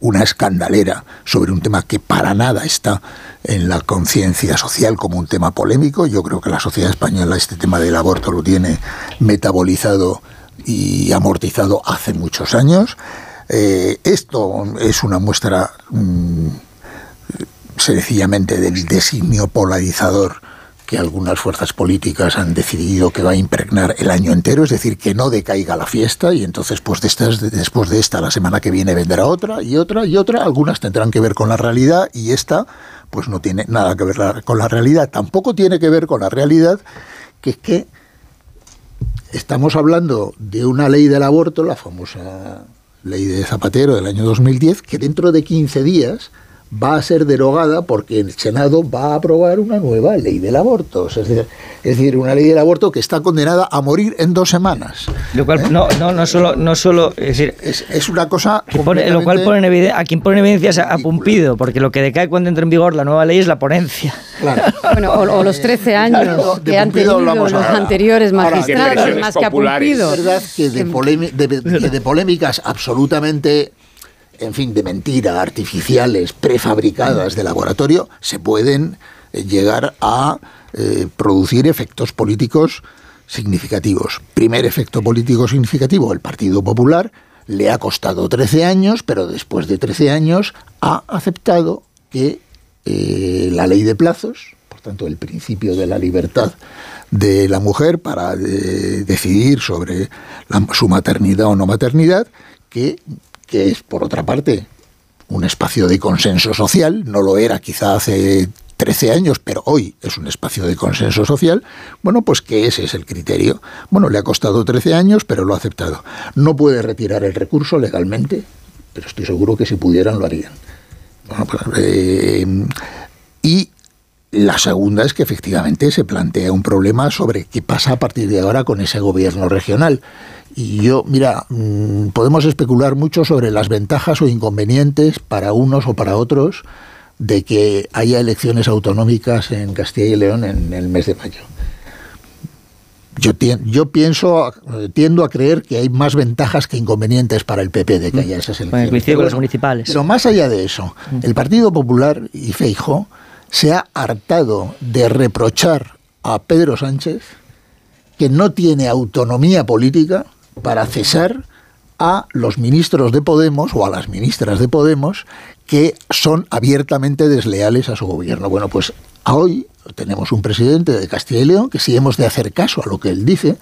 una escandalera sobre un tema que para nada está en la conciencia social como un tema polémico. Yo creo que la sociedad española este tema del aborto lo tiene metabolizado y amortizado hace muchos años. Eh, esto es una muestra mm, sencillamente del designio polarizador que algunas fuerzas políticas han decidido que va a impregnar el año entero, es decir, que no decaiga la fiesta y entonces pues de después de esta la semana que viene vendrá otra y otra y otra, algunas tendrán que ver con la realidad y esta pues no tiene nada que ver con la realidad, tampoco tiene que ver con la realidad que es que estamos hablando de una ley del aborto, la famosa ley de Zapatero del año 2010, que dentro de 15 días va a ser derogada porque el Senado va a aprobar una nueva ley del aborto. Es decir, es decir, una ley del aborto que está condenada a morir en dos semanas. Lo cual, no, no, no solo, no solo, es decir, es, una cosa pone- lo cual pone en eviden- a quien pone en evidencia es a, a Pumpido, porque lo que decae cuando entra en vigor la nueva ley es la ponencia. Bueno, o, o los 13 años de que han tenido los ahora. anteriores Ahora, magistrados, más que a Pumpido. Es verdad que de, polémi- de- de- de polémicas absolutamente, en fin, de mentira, artificiales, prefabricadas de laboratorio, se pueden eh, llegar a eh, producir efectos políticos significativos. Primer efecto político significativo, el Partido Popular le ha costado 13 años, pero después de 13 años ha aceptado que eh, la ley de plazos, por tanto el principio de la libertad de la mujer para decidir sobre su maternidad o no maternidad, que es por otra parte un espacio de consenso social, no lo era quizá hace 13 años, pero hoy es un espacio de consenso social, bueno, pues que ese es el criterio. Bueno, le ha costado 13 años, pero lo ha aceptado. No puede retirar el recurso legalmente, pero estoy seguro que si pudieran lo harían. Bueno, pues, eh, y La segunda es que efectivamente se plantea un problema sobre qué pasa a partir de ahora con ese gobierno regional. Y yo, mira, mm, podemos especular mucho sobre las ventajas o inconvenientes para unos o para otros de que haya elecciones autonómicas en Castilla y León en el mes de mayo. Yo, yo pienso, tiendo a creer que hay más ventajas que inconvenientes para el PP de que haya esas elecciones. Coincide con los municipales. Pero más allá de eso, el Partido Popular y Feijo se ha hartado de reprochar a Pedro Sánchez que no tiene autonomía política para cesar a los ministros de Podemos o a las ministras de Podemos que son abiertamente desleales a su gobierno. Bueno, pues hoy tenemos un presidente de Castilla y León que si hemos de hacer caso a lo que él dice,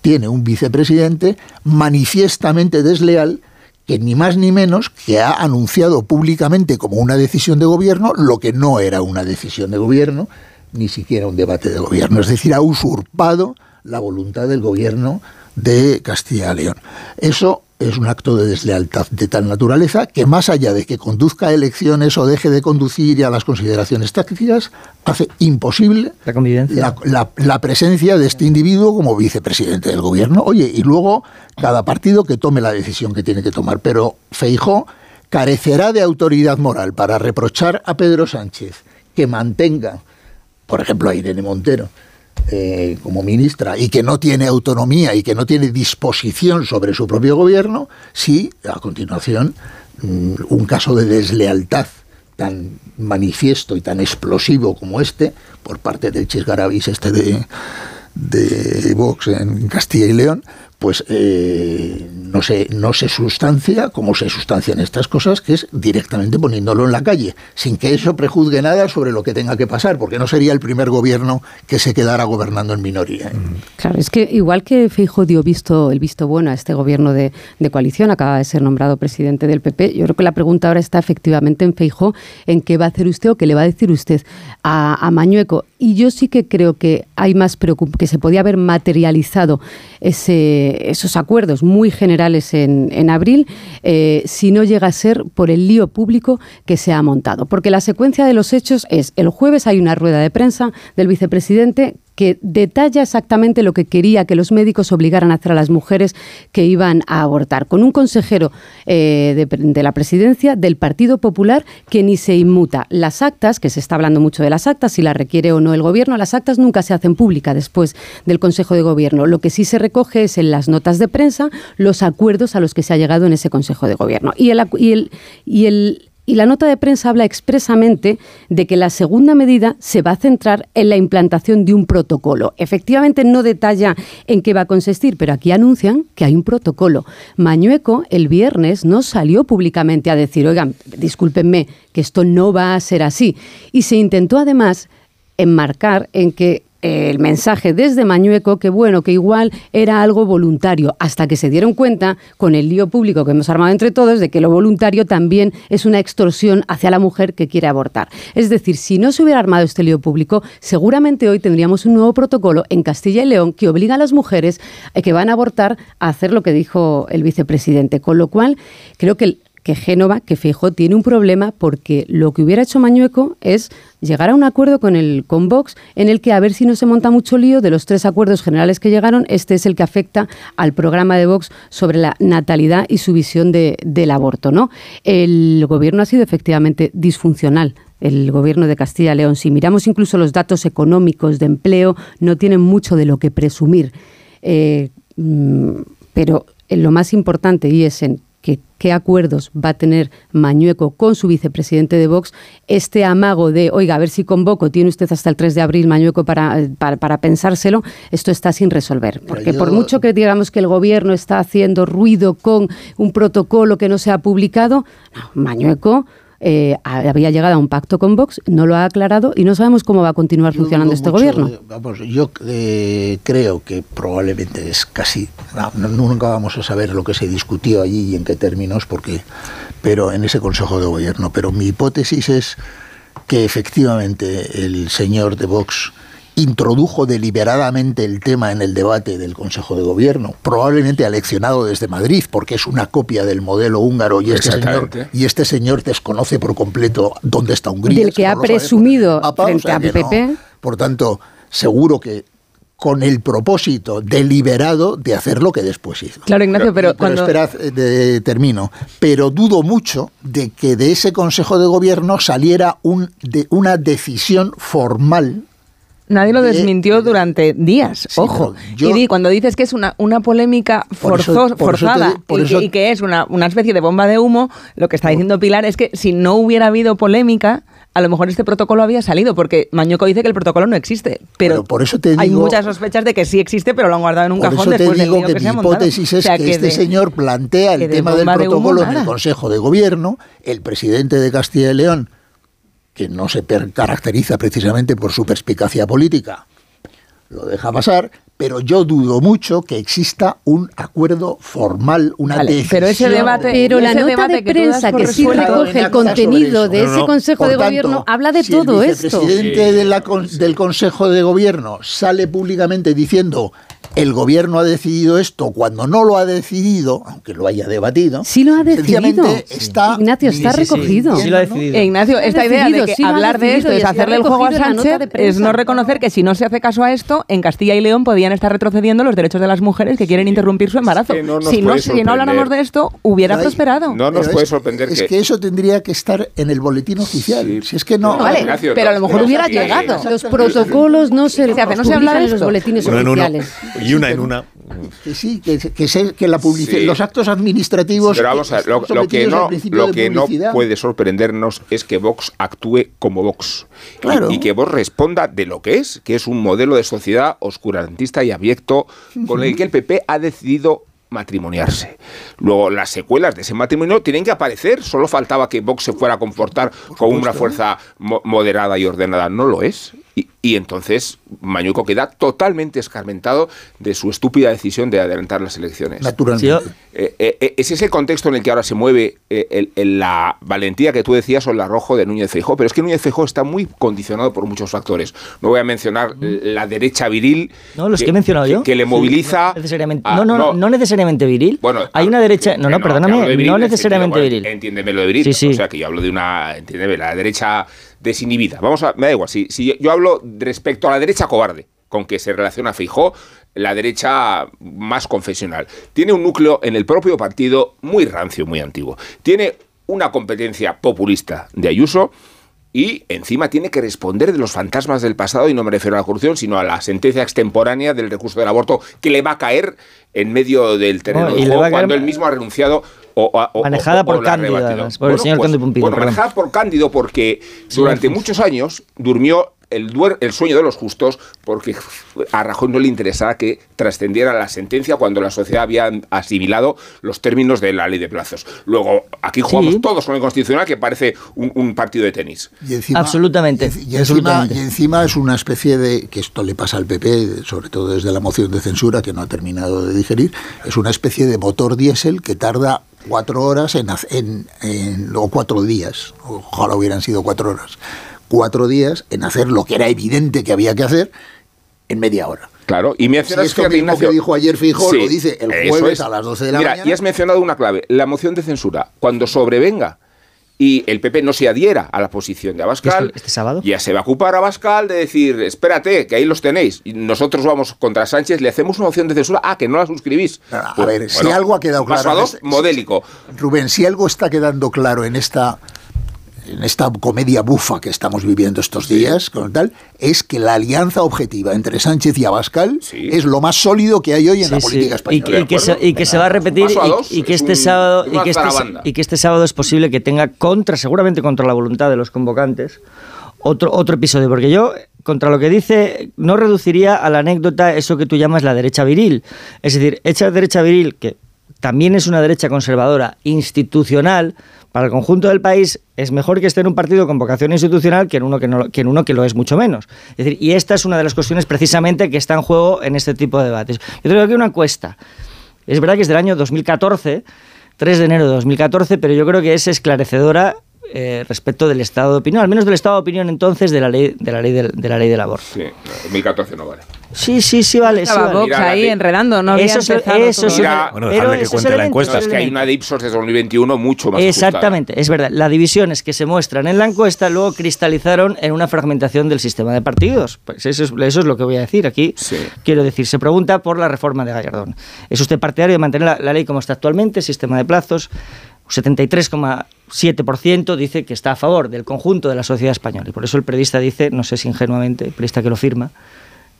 tiene un vicepresidente manifiestamente desleal que ni más ni menos que ha anunciado públicamente como una decisión de gobierno lo que no era una decisión de gobierno, ni siquiera un debate de gobierno. Es decir, ha usurpado la voluntad del gobierno de Castilla y León. Eso es un acto de deslealtad de tal naturaleza que más allá de que conduzca a elecciones o deje de conducir a las consideraciones tácticas, hace imposible la, la, presencia de este individuo como vicepresidente del gobierno. Oye, y luego cada partido que tome la decisión que tiene que tomar. Pero Feijó carecerá de autoridad moral para reprochar a Pedro Sánchez que mantenga, por ejemplo, a Irene Montero, eh, como ministra y que no tiene autonomía y que no tiene disposición sobre su propio gobierno, si a continuación mm, un caso de deslealtad tan manifiesto y tan explosivo como este por parte del Chisgarabis este de, de Vox en Castilla y León, pues eh, no, se, no se sustancia como se sustancian estas cosas, que es directamente poniéndolo en la calle, sin que eso prejuzgue nada sobre lo que tenga que pasar, porque no sería el primer gobierno que se quedara gobernando en minoría. ¿eh? Claro, es que igual que Feijo dio visto, el visto bueno a este gobierno de, coalición, acaba de ser nombrado presidente del PP, yo creo que la pregunta ahora está efectivamente en Feijo, en qué va a hacer usted o qué le va a decir usted a, a Mañueco. Y yo sí que creo que hay más que se podía haber materializado ese esos acuerdos muy generales en, abril eh, si no llega a ser por el lío público que se ha montado. Porque la secuencia de los hechos es, el jueves hay una rueda de prensa del vicepresidente que detalla exactamente lo que quería que los médicos obligaran a hacer a las mujeres que iban a abortar, con un consejero eh, de, la presidencia del Partido Popular que ni se inmuta. Las actas, que se está hablando mucho de las actas, si las requiere o no el Gobierno, las actas nunca se hacen públicas después del Consejo de Gobierno. Lo que sí se recoge es en las notas de prensa los acuerdos a los que se ha llegado en ese Consejo de Gobierno. Y el, y la nota de prensa habla expresamente de que la segunda medida se va a centrar en la implantación de un protocolo. Efectivamente no detalla en qué va a consistir, pero aquí anuncian que hay un protocolo. Mañueco el viernes no salió públicamente a decir, oigan, discúlpenme, que esto no va a ser así. Y se intentó además enmarcar en que el mensaje desde Mañueco que bueno, que igual era algo voluntario, hasta que se dieron cuenta con el lío público que hemos armado entre todos de que lo voluntario también es una extorsión hacia la mujer que quiere abortar. Es decir, si no se hubiera armado este lío público, seguramente hoy tendríamos un nuevo protocolo en Castilla y León que obliga a las mujeres que van a abortar a hacer lo que dijo el vicepresidente. Con lo cual, creo que que Génova, que Feijóo tiene un problema porque lo que hubiera hecho Mañueco es llegar a un acuerdo con el con Vox en el que a ver si no se monta mucho lío de los tres acuerdos generales que llegaron, este es el que afecta al programa de Vox sobre la natalidad y su visión de, del aborto, ¿no? El gobierno ha sido efectivamente disfuncional el gobierno de Castilla y León. Si miramos incluso los datos económicos de empleo, no tienen mucho de lo que presumir. Eh, mm, pero lo más importante, y es en qué acuerdos va a tener Mañueco con su vicepresidente de Vox, este amago de, oiga, a ver si convoco, tiene usted hasta el 3 de abril Mañueco para, para, pensárselo, esto está sin resolver. Porque por mucho que digamos que el gobierno está haciendo ruido con un protocolo que no se ha publicado, Mañueco eh, había llegado a un pacto con Vox, no lo ha aclarado y no sabemos cómo va a continuar funcionando este gobierno. Vamos, yo eh, creo que probablemente es casi, nunca vamos a saber lo que se discutió allí y en qué términos, porque, pero en ese Consejo de Gobierno. Pero mi hipótesis es que efectivamente el señor de Vox introdujo deliberadamente el tema en el debate del Consejo de Gobierno, probablemente aleccionado desde Madrid, porque es una copia del modelo húngaro y este señor, y este señor desconoce por completo dónde está Hungría. Del que ha presumido frente a PP. Por tanto, seguro que con el propósito deliberado de hacer lo que después hizo. Claro, Ignacio, pero, cuando... esperad, eh, termino. Pero dudo mucho de que de ese Consejo de Gobierno saliera un, de una decisión formal Nadie lo desmintió durante días, ojo. y cuando dices que es una, una polémica forzada y, que, es una, una especie de bomba de humo, lo que está diciendo Pilar es que si no hubiera habido polémica, a lo mejor este protocolo había salido, porque Mañuco dice que el protocolo no existe. Pero, por eso te hay muchas sospechas de que sí existe, pero lo han guardado en un cajón eso te digo que, mi hipótesis es que, este señor plantea el tema del protocolo en el Consejo de Gobierno, el presidente de Castilla y León que no se caracteriza precisamente por su perspicacia política, lo deja pasar, pero yo dudo mucho que exista un acuerdo formal, una decisión. Pero ese debate, pero la nota de prensa que, sí recoge el contenido de ese Consejo de Gobierno habla de todo esto. El presidente del Consejo de Gobierno sale públicamente diciendo el gobierno ha decidido esto cuando no lo ha decidido, aunque lo haya debatido. Sí lo ha decidido. Está, Ignacio, está recogido. Sí, lo ha decidido. Eh, Ignacio, esta idea de que hablar de esto es hacerle el juego a Sánchez es no reconocer que si no se hace caso a esto, en Castilla y León podían estar retrocediendo los derechos de las mujeres que quieren interrumpir su embarazo. si, no, si no habláramos de esto, hubiera prosperado. No nos puede sorprender es que... eso tendría que estar en el boletín oficial. Si es que no... vale, pero a lo mejor hubiera llegado. Los protocolos no se, no se habla en los boletines oficiales y una en una. Que sí, que, que, que la los actos administrativos. Pero vamos a ver, lo, que no, lo que no puede sorprendernos es que Vox actúe como Vox. Y, que Vox responda de lo que es, que es un modelo de sociedad oscurantista y abyecto con el que el PP ha decidido matrimoniarse. Luego, las secuelas de ese matrimonio tienen que aparecer. Solo faltaba que Vox se fuera a comportar con una fuerza moderada y ordenada. No lo es. Y, entonces Mañuco queda totalmente escarmentado de su estúpida decisión de adelantar las elecciones. Naturalmente. Eh, eh, eh, es ese contexto en el que ahora se mueve la valentía que tú decías o el arrojo de Núñez Feijó, pero es que Núñez Feijó está muy condicionado por muchos factores. No voy a mencionar la derecha viril. No, los que, he mencionado yo. Que le moviliza. no, necesariamente, no, no, no, necesariamente viril. Bueno, hay una derecha. No, no, perdóname, no necesariamente viril. Entiéndeme lo de viril. Sí, sí. O sea, que yo hablo de una. Entiéndeme, la derecha desinhibida. Vamos a, me da igual, si, si yo hablo respecto a la derecha cobarde, con que se relaciona Fijó, la derecha más confesional. Tiene un núcleo en el propio partido muy rancio, muy antiguo. Tiene una competencia populista de Ayuso y encima tiene que responder de los fantasmas del pasado, y no me refiero a la corrupción, sino a la sentencia extemporánea del recurso del aborto que le va a caer en medio del terreno cuando él mismo ha renunciado manejada por Cándido, por el señor pues, Cándido Bueno, manejada por Cándido porque durante muchos años durmió el, el, sueño de los justos porque a Rajoy no le interesaba que trascendiera la sentencia cuando la sociedad había asimilado los términos de la ley de plazos. Luego, aquí jugamos todos con el Constitucional que parece un, partido de tenis. absolutamente. Y, encima, es una especie de, que esto le pasa al PP, sobre todo desde la moción de censura que no ha terminado de digerir, es una especie de motor diésel que tarda cuatro horas en, en, en, o cuatro días, ojalá hubieran sido cuatro horas, cuatro días en hacer lo que era evidente que había que hacer en media hora. Claro, y me si esto mismo que dijo ayer Fijo, lo dice el jueves a las 12 de la Mira, mañana. y has mencionado una clave, la moción de censura. Cuando sobrevenga y el PP no se adhiera a la posición de Abascal, ¿Este, sábado? ya se va a ocupar Abascal de decir, espérate, que ahí los tenéis, y nosotros vamos contra Sánchez, le hacemos una moción de censura, ah, que no la suscribís. A ver, pues, si algo ha quedado claro... Este- modélico. Rubén, si algo está quedando claro en esta en esta comedia bufa que estamos viviendo estos días, con tal, es que la alianza objetiva entre Sánchez y Abascal es lo más sólido que hay hoy en la política española. Y, que, se, va a repetir y, que este sábado y que este, y que este sábado es posible que tenga contra, seguramente contra la voluntad de los convocantes, otro, otro episodio, porque yo contra lo que dice, no reduciría a la anécdota eso que tú llamas la derecha viril. Es decir, esa derecha viril, que también es una derecha conservadora institucional, para el conjunto del país es mejor que esté en un partido con vocación institucional que en uno que, en uno que lo es mucho menos. Y esta es una de las cuestiones precisamente que está en juego en este tipo de debates. Yo creo que una encuesta, es verdad que es del año 2014, 3 de enero de 2014, pero yo creo que es esclarecedora eh, respecto del estado de opinión, al menos del estado de opinión entonces de la ley de la ley del, de la ley del aborto. Sí, 2014 no vale. Sí, sí, sí, vale. Sí, Estaba vale. Vox ahí enredando, no había Eso es- empezado eso es- todo. Mira, Bueno, Pero dejarle que cuente la encuesta. es que hay una de Ipsos de 2021 mucho más Exactamente, es verdad. Las divisiones que se muestran en la encuesta luego cristalizaron en una fragmentación del sistema de partidos. Pues eso es, eso es lo que voy a decir aquí. Sí. Quiero decir, se pregunta por la reforma de Gallardón. ¿Es usted partidario de mantener la, la ley como está actualmente, sistema de plazos? Un 73,7% dice que está a favor del conjunto de la sociedad española. Y por eso el periodista dice, no sé si ingenuamente, el periodista que lo firma,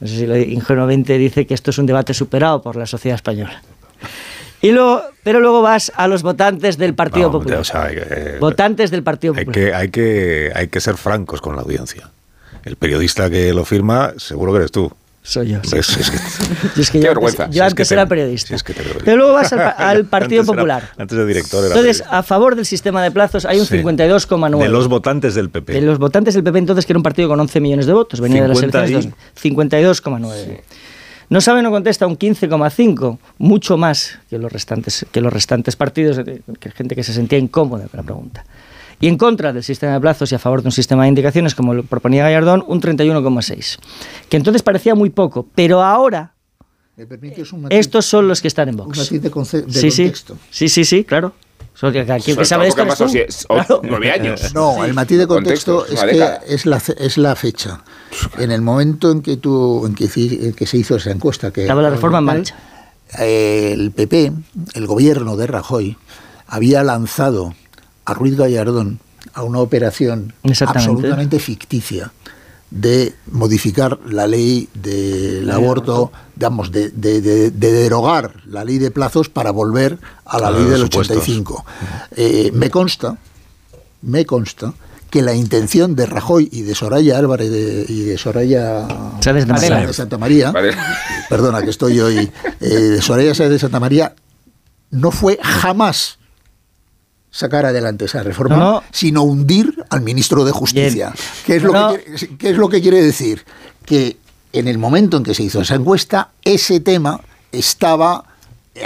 no sé si lo- ingenuamente dice que esto es un debate superado por la sociedad española. Y luego, pero luego vas a los votantes del Partido Popular. o sea, hay que- votantes del Partido Hay Popular. que, hay, que, hay que ser francos con la audiencia. El periodista que lo firma, seguro que eres tú. Soy yo. sí. Es- es que- Yo es que Qué yo vergüenza. antes, yo es antes era te- periodista. si es que. Pero luego vas al, pa- al Partido Antes era- Popular. antes de director era Entonces, periodista. a favor del sistema de plazos hay un Sí. 52,9. De los votantes del PP. De los votantes del PP entonces, que era un partido con 11 millones de votos, venía de las 50 elecciones y- dos- 52,9. No sabe, no contesta un 15,5, mucho más que los restantes, que los restantes partidos, que gente que se sentía incómoda con la pregunta. Y en contra del sistema de plazos y a favor de un sistema de indicaciones, como lo proponía Gallardón, un 31,6. Que entonces parecía muy poco, pero ahora ¿Me permites un matiz? estos son los que están en Un Vox. matiz de, conce- de Sí, sí, contexto. sí, sí, sí, claro. Solo que aquí el que Sobre sabe esto pasado si- o- Claro. nueve años. No, el matiz de contexto, Contexto, es es que es la, es la fecha. En el momento en que, tú, en que, hici- en que se hizo esa encuesta. Que Estaba la reforma en marcha. eh, el PP, el gobierno de Rajoy, había lanzado a Ruiz Gallardón a una operación absolutamente ficticia de modificar la ley del La aborto, digamos, de, de- de- de derogar la ley de plazos para volver a la A ley del supuestos. 85. Eh, me consta, me consta que la intención de Rajoy y de Soraya Álvarez de- y de Soraya Sáenz de Santa María, Vale. perdona que estoy hoy, eh, de Soraya Sáenz de Santa María, no fue jamás sacar adelante esa reforma, No, no. sino hundir al ministro de Justicia. ¿Qué es, lo No. que quiere, qué es lo que quiere decir? Que en el momento en que se hizo esa encuesta, ese tema estaba...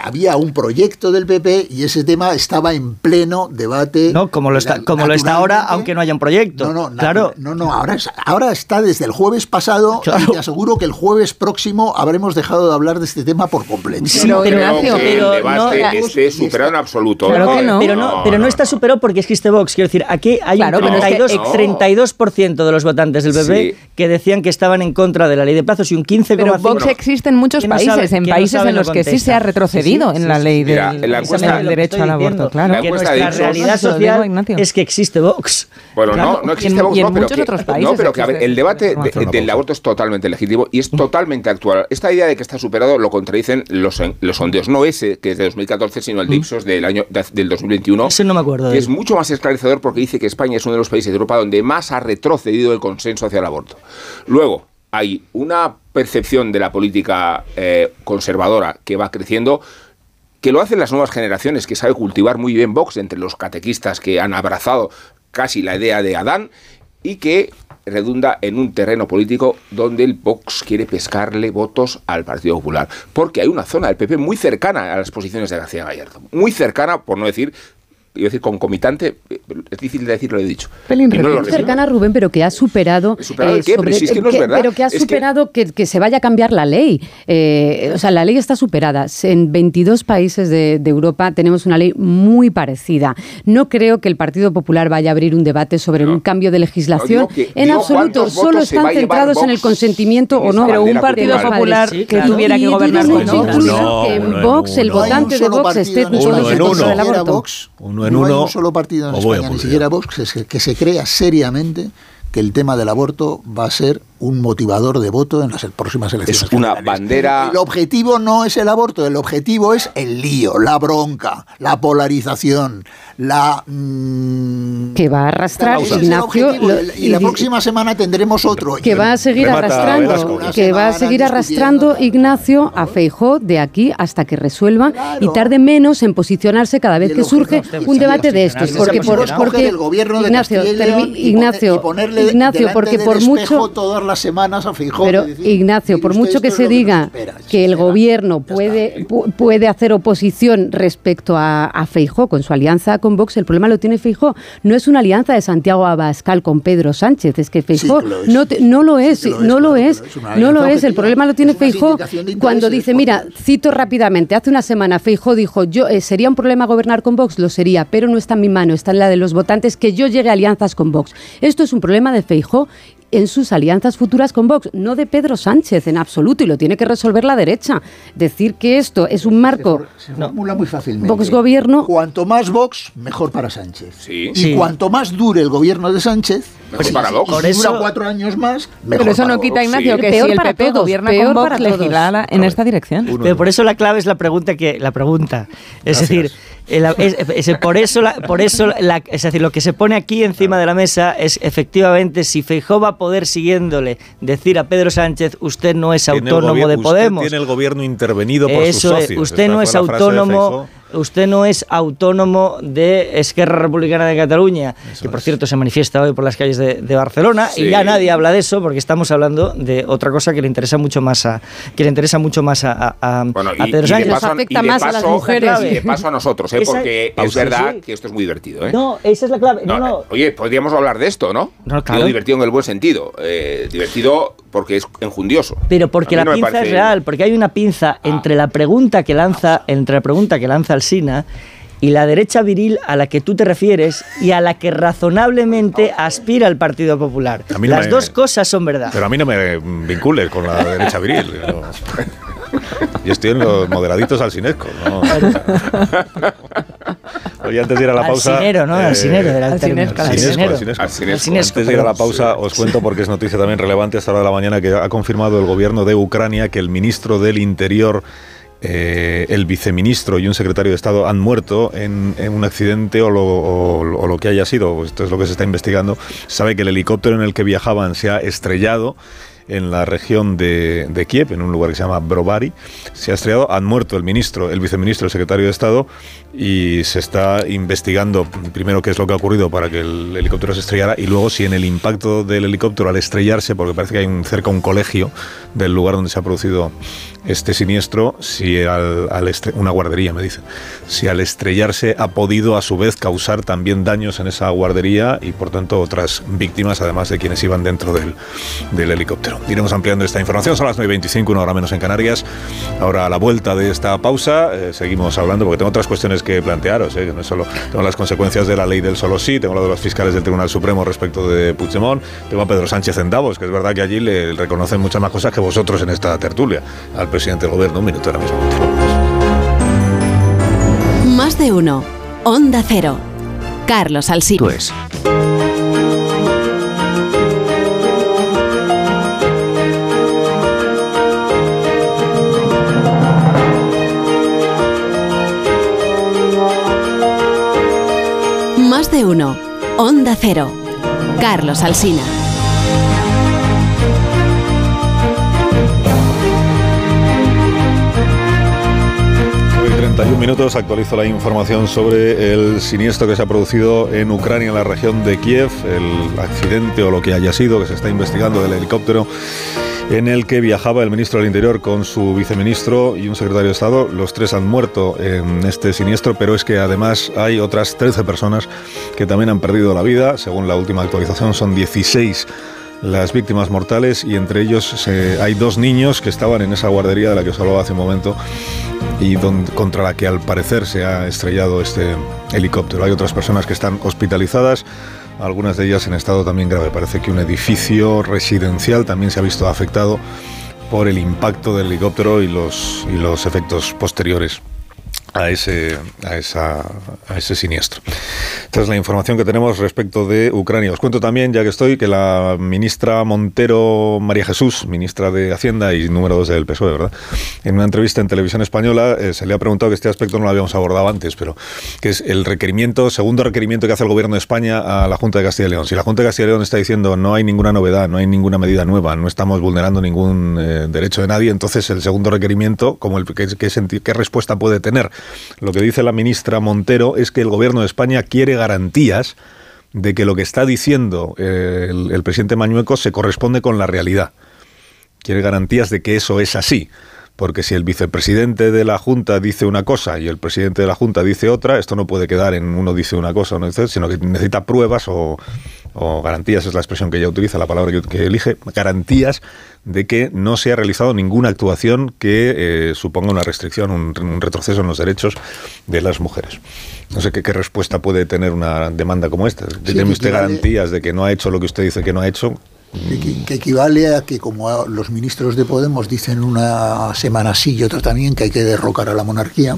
Había un proyecto del PP y ese tema estaba en pleno debate. No, como lo está, como lo está ahora, aunque no haya un proyecto. No, no, claro. no, no, ahora, es- ahora está desde el jueves pasado Claro. y te aseguro que el jueves próximo habremos dejado de hablar de este tema por completo. Sí, Pero, pero, Creo que pero el no, debate esté superado en absoluto. Claro que no. Pero no, pero no, está superado porque existe Vox. Quiero decir, aquí hay Claro, un pero es que 32, ex- 32% de los votantes del PP Sí. que decían que estaban en contra de la ley de plazos y un 15,5%. Pero Vox existe en muchos ¿Quién no países, sabe- en países en los que sí se ha retrocedido Sí, en sí, la ley sí. Mira, del, la encuesta- del derecho al aborto, claro. La que encuesta nuestra de Ipsos- realidad social digo, es que existe Vox. Bueno, Claro. no, existe en- Vox, no, pero muchos que, otros no, países pero que a ver, el debate de- del aborto es totalmente legítimo y es totalmente actual. Esta idea de que está superado lo contradicen los, sondeos, no ese que es de 2014, sino el de Ipsos del año de- del 2021. Ese no me acuerdo que es mucho más esclarecedor porque dice que España es uno de los países de Europa donde más ha retrocedido el consenso hacia el aborto. Luego, hay una percepción de la política eh, conservadora que va creciendo que lo hacen las nuevas generaciones, que sabe cultivar muy bien Vox entre los catequistas que han abrazado casi la idea de Adán y que redunda en un terreno político donde el Vox quiere pescarle votos al Partido Popular. Porque hay una zona del PP muy cercana a las posiciones de García Gallardo. Muy cercana, por no decir, iba a decir concomitante, eh, es difícil de decir, lo he dicho. Pelín no cercana Rubén, pero que ha superado. ¿He superado el qué? Pero si es que no es que- verdad. Pero que ha Es que- superado que, que se vaya a cambiar la ley. Eh, o sea, la ley está superada. En 22 países de, de Europa tenemos una ley muy parecida. No creo que el Partido Popular vaya a abrir un debate sobre un cambio de legislación. No, digo que- en digo absoluto. Solo están a centrados en el consentimiento en o no. Pero un partido popular. popular Sí, que claro. tuviera que gobernar con incluso No, que Vox, el votante de Vox, esté siquiera del aborto. Uno en no hay uno, un solo partido en España, ni siquiera Vox, que se, que se crea seriamente que el tema del aborto va a ser un motivador de voto en las próximas elecciones. Es una generales. bandera- El objetivo no es el aborto, el objetivo es el lío, la bronca, la polarización, la... mm, Que va a arrastrar, Ignacio. lo- y, la próxima semana tendremos otro. que va a seguir Remata, arrastrando, que va a seguir arrastrando Ignacio a Feijó de aquí hasta que resuelva y tarde menos en posicionarse cada vez que surge un debate de estos, porque por porque de Ignacio, y Ignacio, poner- y ponerle Ignacio, porque por mucho todas las semanas a Feijóo. Pero Ignacio, por mucho que se diga que el gobierno puede, puede hacer oposición respecto a, a Feijó con su alianza con Vox, el problema lo tiene Feijó. No es una alianza de Santiago Abascal con Pedro Sánchez, es que Feijó no, no lo es, no lo es, no lo es. El problema lo tiene Feijó cuando dice, mira, cito rápidamente, hace una semana Feijó dijo, yo eh, sería un problema gobernar con Vox, lo sería, pero no está en mi mano, está en la de los votantes que yo llegue a alianzas con Vox. Esto es un problema de Feijó en sus alianzas futuras con Vox, no de Pedro Sánchez en absoluto, y lo tiene que resolver la derecha. Decir que esto es un marco... Se formula muy fácilmente. Vox gobierno... Cuanto más Vox, mejor para Sánchez. Sí. Y cuanto más dure el gobierno de Sánchez, Mejor si- para Vox. si Por dura eso- cuatro años más, mejor Pero eso para no quita. Ignacio, Sí. que Peor si el para PP todos, gobierna peor con Vox, para en esta dirección. Pero por eso la clave es la pregunta que la pregunta. Es decir, el- es- es- por eso, la- por eso la- es decir, lo que se pone aquí encima de la mesa es efectivamente si Feijóo va a poder siguiéndole decir a Pedro Sánchez usted no es Tiene autónomo de usted Podemos. tiene el gobierno intervenido por Eso sus es, socios. usted no es autónomo. Usted no es autónomo de Esquerra Republicana de Cataluña, que por cierto se manifiesta hoy por las calles de, de Barcelona Sí. y ya nadie habla de eso porque estamos hablando de otra cosa que le interesa mucho más a que le interesa mucho más a, a- a- Bueno, a y, Pedro y de Sánchez. paso, y de paso- y de paso a nosotros, ¿eh? Esa- porque es verdad Sí. que esto es muy divertido. ¿eh? No, esa es la clave. No, No, no. Oye, podríamos hablar de esto, ¿no? No, claro. Divertido en el buen sentido. Eh, divertido porque es enjundioso. Pero porque A la pinza parece- es real, porque hay una pinza entre la pregunta que lanza, entre la pregunta que lanza Alsina y la derecha viril a la que tú te refieres y a la que razonablemente aspira el Partido Popular. No Las me- dos cosas son verdad. Pero a mí no me vincules con la derecha viril. Yo, yo estoy en los moderaditos alcinescos. ¿no? Oye, antes de ir a la pausa. Alcinero, ¿no? Alcinero, era el Alcinesco, término. alcinesco, Antes de ir a la pausa, os cuento porque es noticia también relevante a esta hora de la mañana que ha confirmado el gobierno de Ucrania que el ministro del Interior. Eh, el viceministro y un secretario de Estado han muerto en, un accidente o lo, que haya sido. Esto es lo que se está investigando. Sabe que el helicóptero en el que viajaban se ha estrellado en la región de, Kiev, en un lugar que se llama Brovary. Se ha estrellado, han muerto el ministro, el viceministro, el secretario de Estado y se está investigando primero qué es lo que ha ocurrido para que el helicóptero se estrellara y luego si en el impacto del helicóptero al estrellarse, porque parece que hay cerca un colegio del lugar donde se ha producido este siniestro, si al, una guardería me dicen, si al estrellarse ha podido a su vez causar también daños en esa guardería y por tanto otras víctimas, además de quienes iban dentro del, del helicóptero. Iremos ampliando esta información, son las 9.25, una hora menos en Canarias. Ahora a la vuelta de esta pausa eh, seguimos hablando porque tengo otras cuestiones que plantearos, eh, no solo tengo las consecuencias de la ley del solo sí, tengo lo de los fiscales del Tribunal Supremo respecto de Puigdemont, tengo a Pedro Sánchez en Davos, que es verdad que allí le reconocen muchas más cosas que vosotros en esta tertulia, al presidente del gobierno. Un minuto ahora mismo. Más de uno. Onda Cero. Carlos Alsina. Más de uno. Onda Cero. Carlos Alsina. Hoy 31 minutos actualizo la información sobre el siniestro que se ha producido en Ucrania, en la región de Kiev, el accidente o lo que haya sido que se está investigando del helicóptero en el que viajaba el ministro del Interior con su viceministro y un secretario de Estado. Los tres han muerto en este siniestro, pero es que además hay otras 13 personas que también han perdido la vida. Según la última actualización, son 16 las víctimas mortales y entre ellos se- hay dos niños que estaban en esa guardería de la que os hablaba hace un momento y contra la que al parecer se ha estrellado este helicóptero. Hay otras personas que están hospitalizadas, algunas de ellas en estado también grave. Parece que un edificio residencial también se ha visto afectado por el impacto del helicóptero y los efectos posteriores a ese, a, esa, a ese siniestro. Esta es la información que tenemos respecto de Ucrania. Os cuento también, ya que estoy, que la ministra Montero María Jesús, ministra de Hacienda y número dos del PSOE, ¿verdad? En una entrevista en televisión española eh, se le ha preguntado que este aspecto no lo habíamos abordado antes, pero que es el requerimiento, segundo requerimiento que hace el gobierno de España a la Junta de Castilla y León. Si la Junta de Castilla y León está diciendo no hay ninguna novedad, no hay ninguna medida nueva, no estamos vulnerando ningún eh, derecho de nadie, entonces el segundo requerimiento, como el que senti- qué respuesta puede tener. Lo que dice la ministra Montero es que el gobierno de España quiere garantías de que lo que está diciendo eh, el, presidente Mañueco se corresponde con la realidad. Quiere garantías de que eso es así porque si el vicepresidente de la Junta dice una cosa y el presidente de la Junta dice otra, esto no puede quedar en uno dice una cosa, dice, sino que necesita pruebas o, o garantías, es la expresión que ella utiliza, la palabra que, que elige, garantías de que no se ha realizado ninguna actuación que eh, suponga una restricción, un, un retroceso en los derechos de las mujeres. No sé qué, qué respuesta puede tener una demanda como esta. ¿Tiene usted equivale- garantías de que no ha hecho lo que usted dice que no ha hecho? Que, que equivale a que como los ministros de Podemos dicen una semana sí y otra también que hay que derrocar a la monarquía,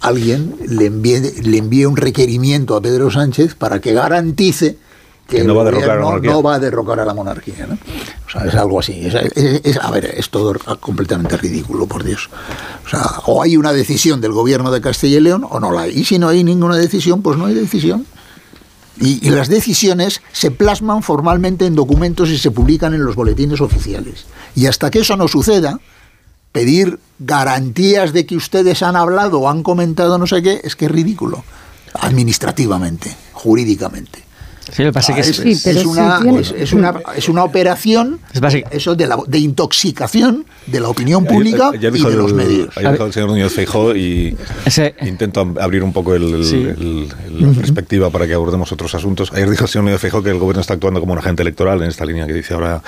alguien le envíe, le envíe un requerimiento a Pedro Sánchez para que garantice que, Que no va a derrocar a la gobierno monarquía. no va a derrocar a la monarquía. ¿no? O sea, es algo así. Es, es- es- a ver, es todo completamente ridículo, por Dios. O sea, o hay una decisión del gobierno de Castilla y León o no la hay. Y si no hay ninguna decisión, pues no hay decisión. Y, las decisiones se plasman formalmente en documentos y se publican en los boletines oficiales. Y hasta que eso no suceda, pedir garantías de que ustedes han hablado o han comentado no sé qué, es que es ridículo. Administrativamente, jurídicamente. Sí, lo que pasa Ah, es es, que es- es una, es, es una, es una operación eso de, la, de intoxicación de la opinión pública Ayer y dijo de los el- medios. ayer dijo el señor Núñez Feijóo y intento am- abrir un poco el- el- Sí. el- el- la perspectiva para que abordemos otros asuntos. Ayer dijo el señor Núñez Feijóo que el gobierno está actuando como un agente electoral en esta línea que dice ahora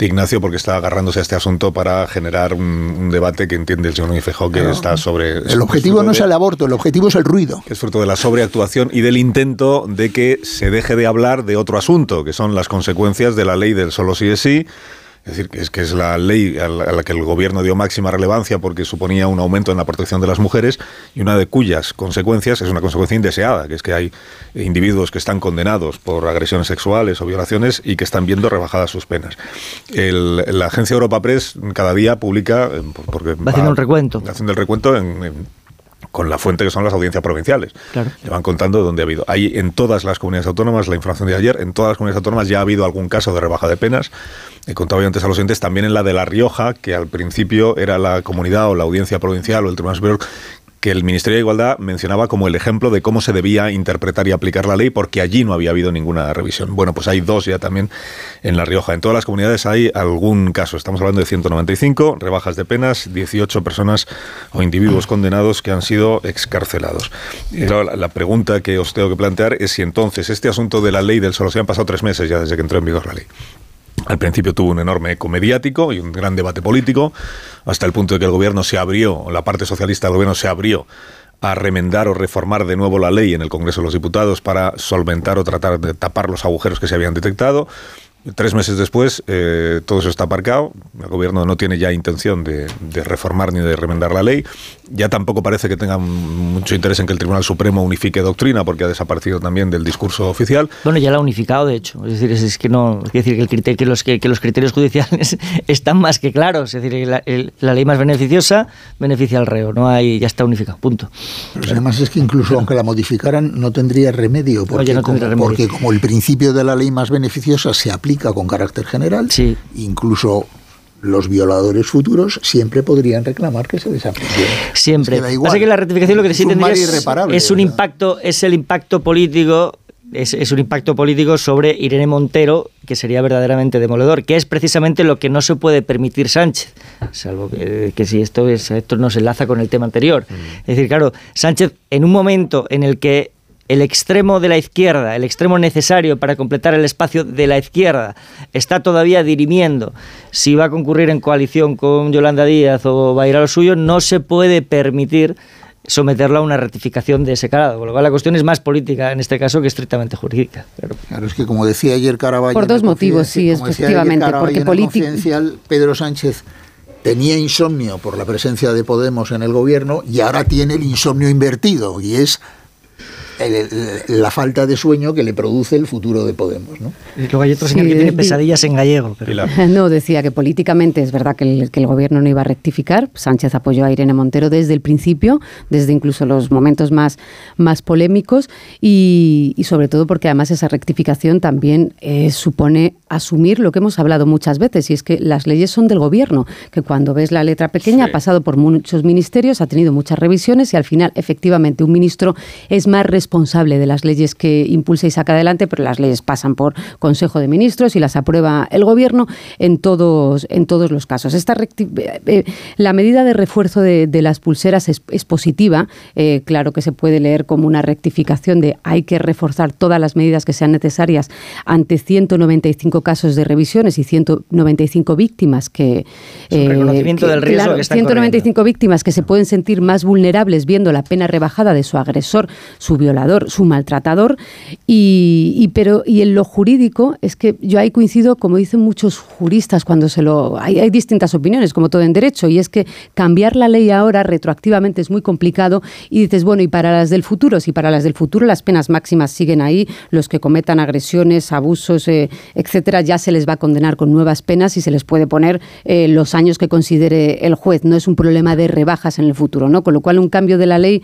Ignacio porque está agarrándose a este asunto para generar un, un debate que entiende el señor Núñez Feijóo que Claro. está sobre... El objetivo no es el aborto, el objetivo es el ruido. Es fruto de la sobreactuación y del intento de que se deje de hablar de otro asunto, que son las consecuencias de la ley del solo sí es sí. Es decir, que es, que es la ley a la, que el gobierno dio máxima relevancia porque suponía un aumento en la protección de las mujeres y una de cuyas consecuencias es una consecuencia indeseada, que es que hay individuos que están condenados por agresiones sexuales o violaciones y que están viendo rebajadas sus penas. El- la agencia Europa Press cada día publica, eh, por- porque Va haciendo un recuento. haciendo el recuento en- en- con la fuente que son las audiencias provinciales. Claro. Le van contando dónde ha habido. Hay en todas las comunidades autónomas, la información de ayer, en todas las comunidades autónomas ya ha habido algún caso de rebaja de penas. He contado yo antes a los oyentes, también en la de La Rioja, que al principio era la comunidad o la audiencia provincial o el Tribunal Superior que el Ministerio de Igualdad mencionaba como el ejemplo de cómo se debía interpretar y aplicar la ley, porque allí no había habido ninguna revisión. Bueno, pues hay dos ya también en La Rioja. En todas las comunidades hay algún caso. Estamos hablando de 195 rebajas de penas, 18 personas o individuos condenados que han sido excarcelados. Y claro, la, la pregunta que os tengo que plantear es si entonces este asunto de la ley del solo se han pasado tres meses ya desde que entró en vigor la ley. Al principio tuvo un enorme eco mediático y un gran debate político, hasta el punto de que el gobierno se abrió, la parte socialista del gobierno se abrió a remendar o reformar de nuevo la ley en el Congreso de los Diputados para solventar o tratar de tapar los agujeros que se habían detectado. Tres meses después, eh, todo eso está aparcado. El gobierno no tiene ya intención de, de reformar ni de remendar la ley. Ya tampoco parece que tenga mucho interés en que el Tribunal Supremo unifique doctrina, porque ha desaparecido también del discurso oficial. Bueno, ya la ha unificado, de hecho. Es decir, es, es que no, es decir que, el criterio, que, los, que, que los criterios judiciales están más que claros. Es decir, la, el- la ley más beneficiosa beneficia al reo. No hay, ya está unificado. Punto. Pero además es que incluso aunque la modificaran no tendría remedio, porque, Oye, no como, tendría remedio. porque como el principio de la ley más beneficiosa se aplica con carácter general, incluso los violadores futuros siempre podrían reclamar que se les aplique. Siempre. Es que. Pasa que la rectificación lo que sí tendría es, un ¿verdad? impacto, es el impacto político. Es, es un impacto político sobre Irene Montero que sería verdaderamente demoledor, que es precisamente lo que no se puede permitir Sánchez, salvo que, que si esto, es, esto nos enlaza con el tema anterior. Es decir, claro, Sánchez en un momento en el que el extremo de la izquierda, el extremo necesario para completar el espacio de la izquierda, está todavía dirimiendo si va a concurrir en coalición con Yolanda Díaz o va a ir a lo suyo, no se puede permitir someterlo a una ratificación de ese calado. Con lo cual la cuestión es más política en este caso que estrictamente jurídica. Claro. Claro, es que como decía ayer Caraballo... Por dos motivos, sí, efectivamente, porque en el político- confidencial, Pedro Sánchez tenía insomnio por la presencia de Podemos en el gobierno y ahora tiene el insomnio invertido y es el- el- la falta de sueño que le produce el futuro de Podemos. ¿no? Y luego hay otro Sí, señor que tiene di- pesadillas en gallego. Pero... No, decía que políticamente es verdad que el, que el gobierno no iba a rectificar. Sánchez apoyó a Irene Montero desde el principio, desde incluso los momentos más, más polémicos y, y sobre todo porque además esa rectificación también eh, supone asumir lo que hemos hablado muchas veces y es que las leyes son del gobierno, que cuando ves la letra pequeña ha pasado por muchos ministerios, ha tenido muchas revisiones y al final efectivamente un ministro es más responsable responsable de las leyes que impulsa y saca adelante, pero las leyes pasan por Consejo de Ministros y las aprueba el Gobierno en todos, en todos los casos. Esta eh, eh, la medida de refuerzo de, las pulseras es, positiva. Eh, claro que se puede leer como una rectificación de hay que reforzar todas las medidas que sean necesarias ante 195 casos de revisiones y 195 víctimas que... reconocimiento del riesgo que 195 víctimas que se pueden sentir más vulnerables viendo la pena rebajada de su agresor, su su maltratador. Y, pero, y en lo jurídico es que yo ahí coincido, como dicen muchos juristas, cuando se lo. Hay, hay distintas opiniones, como todo en derecho, y es que cambiar la ley ahora retroactivamente es muy complicado. Y dices, bueno, y para las del futuro, si para las del futuro las penas máximas siguen ahí, los que cometan agresiones, abusos, eh, etcétera, ya se les va a condenar con nuevas penas y se les puede poner eh, los años que considere el juez. No es un problema de rebajas en el futuro, ¿no? Con lo cual, un cambio de la ley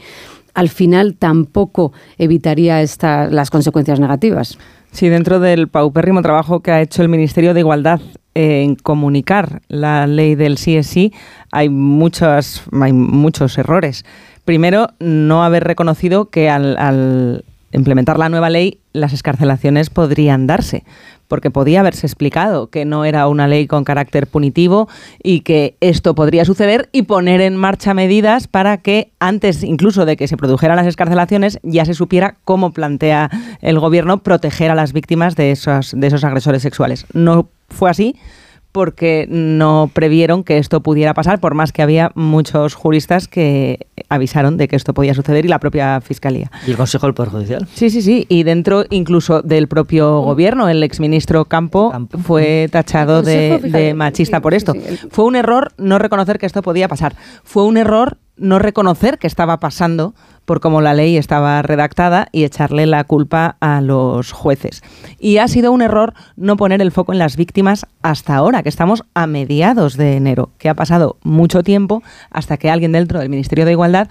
al final tampoco evitaría esta, las consecuencias negativas. Sí, dentro del paupérrimo trabajo que ha hecho el Ministerio de Igualdad en comunicar la ley del CSI, hay, muchos, hay muchos errores. Primero, no haber reconocido que al implementar la nueva ley las escarcelaciones podrían darse porque podía haberse explicado que no era una ley con carácter punitivo y que esto podría suceder y poner en marcha medidas para que antes incluso de que se produjeran las escarcelaciones ya se supiera cómo plantea el gobierno proteger a las víctimas de esos, de esos agresores sexuales. No fue así porque no previeron que esto pudiera pasar, por más que había muchos juristas que avisaron de que esto podía suceder y la propia Fiscalía. ¿Y el Consejo del Poder Judicial? Sí, sí, sí. Y dentro incluso del propio gobierno, el exministro Campo, Campo. fue tachado de, machista por esto. Fue un error no reconocer que esto podía pasar. Fue un error no reconocer que estaba pasando por cómo la ley estaba redactada y echarle la culpa a los jueces. Y ha sido un error no poner el foco en las víctimas hasta ahora, que estamos a mediados de enero, que ha pasado mucho tiempo hasta que alguien dentro del Ministerio de Igualdad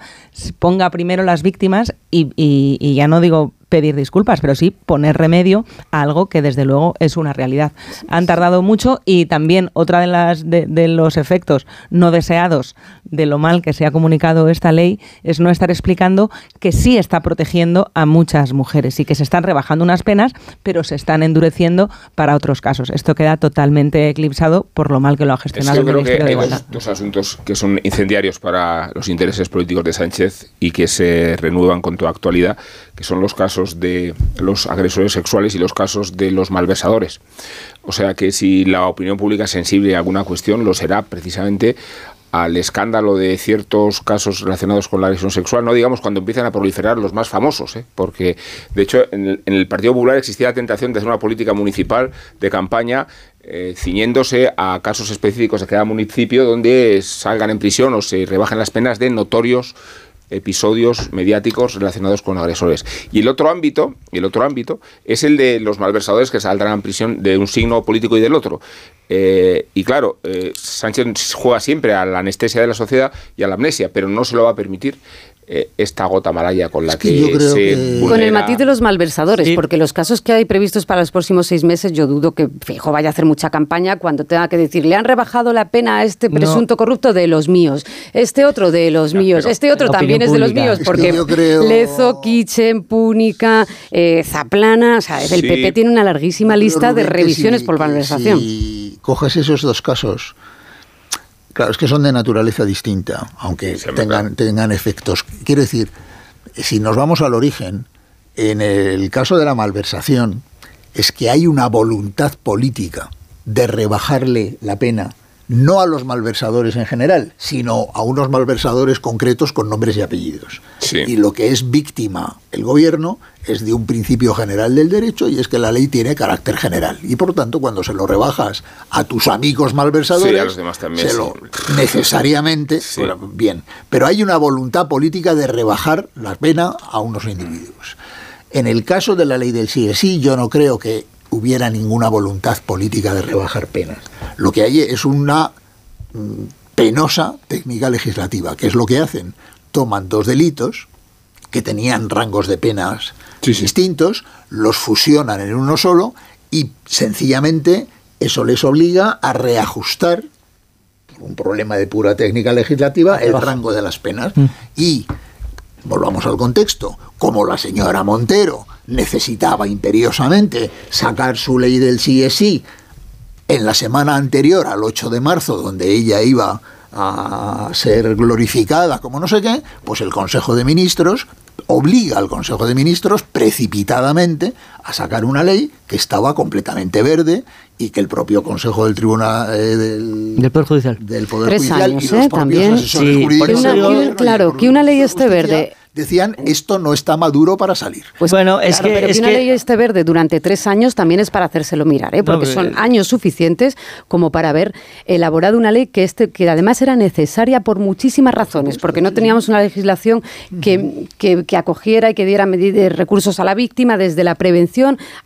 ponga primero las víctimas y, y ya no digo pedir disculpas, pero sí poner remedio a algo que desde luego es una realidad. Han tardado mucho y también otra de las de, los efectos no deseados de lo mal que se ha comunicado esta ley es no estar explicando que sí está protegiendo a muchas mujeres y que se están rebajando unas penas, pero se están endureciendo para otros casos. Esto queda totalmente eclipsado por lo mal que lo ha gestionado el Ministerio de Igualdad. Dos, dos asuntos que son incendiarios para los intereses políticos de Sánchez y que se renuevan con toda actualidad, que son los casos de los agresores sexuales y los casos de los malversadores. O sea que si la opinión pública es sensible a alguna cuestión, lo será precisamente al escándalo de ciertos casos relacionados con la agresión sexual, no digamos cuando empiezan a proliferar los más famosos, ¿eh? porque de hecho en el, Partido Popular existía la tentación de hacer una política municipal de campaña eh, ciñéndose a casos específicos de cada municipio donde salgan en prisión o se rebajen las penas de notorios episodios mediáticos relacionados con agresores. Y el otro ámbito, el otro ámbito es el de los malversadores que saldrán en prisión de un signo político y del otro. Eh, y claro, eh, Sánchez juega siempre a la anestesia de la sociedad y a la amnesia, pero no se lo va a permitir. Eh, esta gota malaya con la que, se Con el matiz de los malversadores, porque los casos que hay previstos para los próximos seis meses, yo dudo que Fijo vaya a hacer mucha campaña cuando tenga que decir, le han rebajado la pena a este presunto corrupto de los míos, este otro de los míos, este otro también es de los míos, porque Lezo, Kitchen, Púnica, eh, Zaplana, o sea, el PP tiene una larguísima lista de revisiones por malversación. Si coges esos dos casos Claro, es que son de naturaleza distinta, aunque tengan, tengan efectos. Quiero decir, si nos vamos al origen, en el caso de la malversación, es que hay una voluntad política de rebajarle la pena no a los malversadores en general, sino a unos malversadores concretos con nombres y apellidos. Y lo que es víctima el gobierno es de un principio general del derecho y es que la ley tiene carácter general. Y por tanto, cuando se lo rebajas a tus amigos malversadores, se lo, necesariamente, bien. Pero hay una voluntad política de rebajar la pena a unos individuos. En el caso de la ley del sí, yo no creo que hubiera ninguna voluntad política de rebajar penas. Lo que hay es una mm, penosa técnica legislativa, que es lo que hacen. Toman dos delitos que tenían rangos de penas distintos, los fusionan en uno solo y sencillamente eso les obliga a reajustar, por un problema de pura técnica legislativa, el rango de las penas. Mm. Y volvamos al contexto, como la señora Montero necesitaba imperiosamente sacar su ley del sí es sí en la semana anterior al 8 de marzo, donde ella iba a ser glorificada como no sé qué, pues el Consejo de Ministros obliga al Consejo de Ministros precipitadamente a sacar una ley que estaba completamente verde y que el propio Consejo del Tribunal eh, del, Poder Judicial, del Poder Tres Judicial años, y los ¿eh? propios También. Sí, claro, que una ley esté verde. Decían, esto no está maduro para salir. Pues bueno, es claro, que, pero es que una ley esté verde durante tres años también es para hacérselo mirar, ¿eh? porque son años suficientes como para haber elaborado una ley que, este, que además era necesaria por muchísimas razones, porque no teníamos una legislación que, que- que acogiera y que diera medidas, recursos a la víctima desde la prevención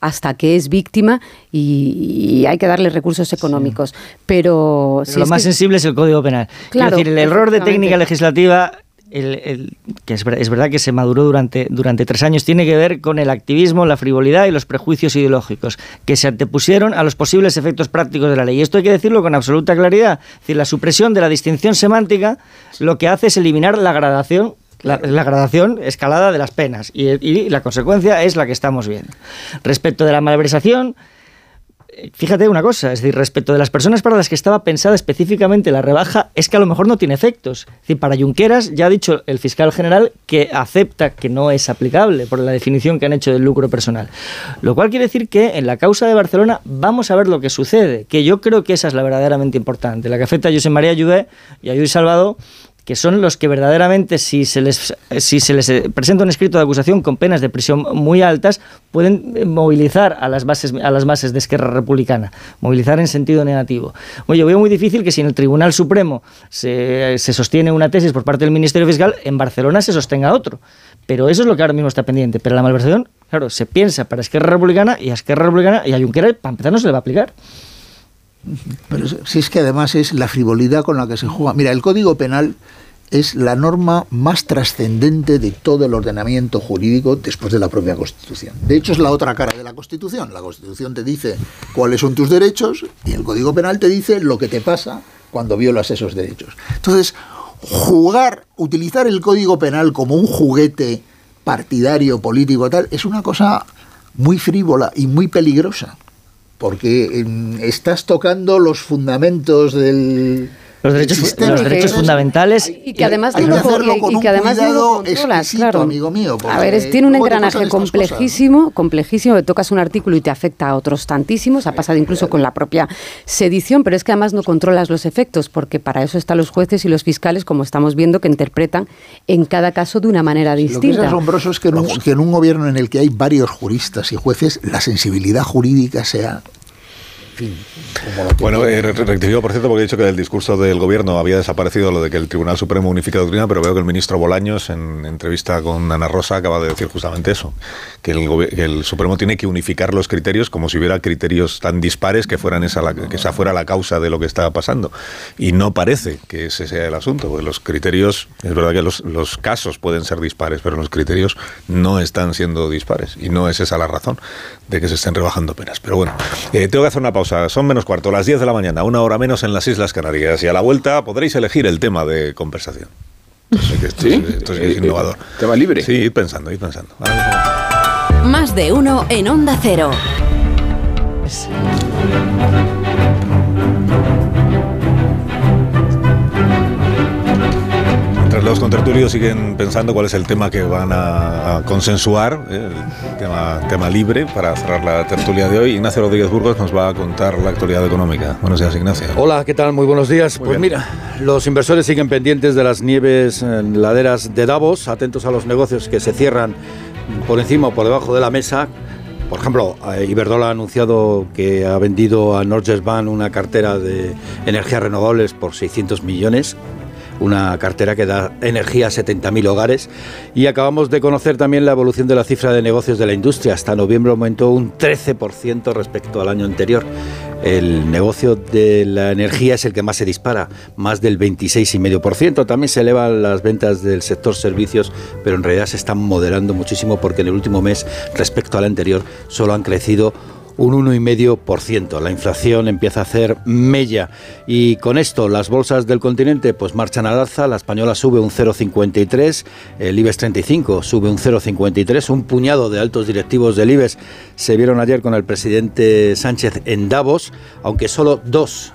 hasta que es víctima y, y hay que darle recursos económicos. Pero, Pero si lo es más que- sensible es el Código Penal. Claro, decir, el error de técnica legislativa, el- el- que es, es verdad que se maduró durante, durante tres años, tiene que ver con el activismo, la frivolidad y los prejuicios ideológicos que se antepusieron a los posibles efectos prácticos de la ley. Y esto hay que decirlo con absoluta claridad. Es decir, la supresión de la distinción semántica lo que hace es eliminar la gradación. La, la gradación escalada de las penas y, la consecuencia es la que estamos viendo. Respecto de la malversación, fíjate una cosa, es decir, respecto de las personas para las que estaba pensada específicamente la rebaja, es que a lo mejor no tiene efectos. Para Junqueras ya ha dicho el fiscal general que acepta que no es aplicable por la definición que han hecho del lucro personal. Lo cual quiere decir que en la causa de Barcelona vamos a ver lo que sucede, que yo creo que esa es la verdaderamente importante, la que afecta a José María Lluvé y a Lluís Salvador que son los que verdaderamente, si se les, si se les eh, presenta un escrito de acusación con penas de prisión muy altas, pueden eh, movilizar a las bases, a las bases de Esquerra Republicana, movilizar en sentido negativo. Oye, veo muy difícil que si en el Tribunal Supremo se, se sostiene una tesis por parte del Ministerio Fiscal, en Barcelona se sostenga otro. Pero eso es lo que ahora mismo está pendiente. Pero la malversación, claro, se piensa para Esquerra Republicana y a Esquerra Republicana y a Junqueras, para empezar, no se le va a aplicar. Pero si es que además es la frivolidad con la que se juega. Mira, el Código Penal es la norma más trascendente de todo el ordenamiento jurídico después de la propia Constitución. De hecho, es la otra cara de la Constitución. La Constitución te dice cuáles son tus derechos y el Código Penal te dice lo que te pasa cuando violas esos derechos. Entonces, jugar, utilizar el Código Penal como un juguete partidario, político, tal, es una cosa muy frívola y muy peligrosa porque em, estás tocando los fundamentos del Los derechos, del sistema. los derechos fundamentales Y que además hay no que lo, hacerlo con y un que además no lo cuidado controlas, claro. amigo mío, a ver, es- tiene un engranaje cosas. complejísimo, complejísimo, que tocas un artículo y te afecta a otros tantísimos, ha pasado incluso con la propia sedición, pero es que además no controlas los efectos, porque para eso están los jueces y los fiscales, como estamos viendo, que interpretan en cada caso de una manera Lo que es distinta. asombroso es que en, un, que en un gobierno en el que hay varios juristas y jueces, la sensibilidad jurídica sea... Bueno, eh, re- rectifico, por cierto, porque he dicho que del discurso del gobierno había desaparecido lo de que el Tribunal Supremo unifica doctrina, pero veo que el ministro Bolaños, en entrevista con Ana Rosa, acaba de decir justamente eso, que el, Supremo tiene que unificar los criterios como si hubiera criterios tan dispares que, fueran esa, la- que esa fuera la causa de lo que está pasando. Y no parece que ese sea el asunto, porque los criterios, es verdad que los, los casos pueden ser dispares, pero los criterios no están siendo dispares. Y no es esa la razón de que se estén rebajando penas. Pero bueno, eh, tengo que hacer una pausa. Son menos cuarto, las 10 de la mañana, una hora menos en las Islas Canarias. Y a la vuelta podréis elegir el tema de conversación. Entonces, esto, ¿Sí? es, esto es Eh, eh, innovador. tema libre. Sí, id pensando, id pensando. Más de uno en Onda Cero. Los contertulios siguen pensando cuál es el tema que van a, a consensuar, eh, el tema, tema libre, para cerrar la tertulia de hoy, Ignacio Rodríguez Burgos nos va a contar la actualidad económica. Buenos días, Ignacio. Hola, ¿qué tal? Muy buenos días. Muy pues bien. mira, los inversores siguen pendientes de las nieves en laderas de Davos, atentos a los negocios que se cierran por encima o por debajo de la mesa. Por ejemplo, eh, Iberdrola ha anunciado que ha vendido a Norges Bank una cartera de energías renovables por 600 millones una cartera que da energía a 70.000 hogares. Y acabamos de conocer también la evolución de la cifra de negocios de la industria. Hasta noviembre aumentó un 13% respecto al año anterior. El negocio de la energía es el que más se dispara, más del 26,5%. También se elevan las ventas del sector servicios, pero en realidad se están moderando muchísimo porque en el último mes, respecto al anterior, solo han crecido un 1,5%. La inflación empieza a hacer mella y con esto las bolsas del continente pues marchan al alza. La española sube un 0,53, el IBEX 35 sube un 0,53. Un puñado de altos directivos del IBEX se vieron ayer con el presidente Sánchez en Davos, aunque solo dos,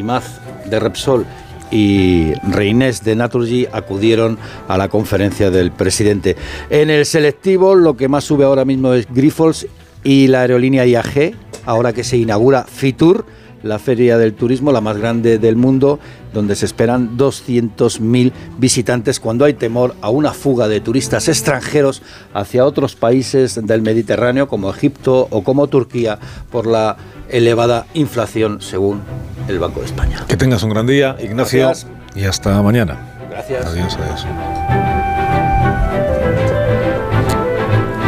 más de Repsol y Reinés de Naturgy acudieron a la conferencia del presidente. En el selectivo lo que más sube ahora mismo es Grifols y la aerolínea IAG, ahora que se inaugura Fitur, la feria del turismo, la más grande del mundo, donde se esperan 200.000 visitantes cuando hay temor a una fuga de turistas extranjeros hacia otros países del Mediterráneo como Egipto o como Turquía por la elevada inflación según el Banco de España. Que tengas un gran día, Ignacio, Gracias. y hasta mañana. Gracias. Adiós, adiós.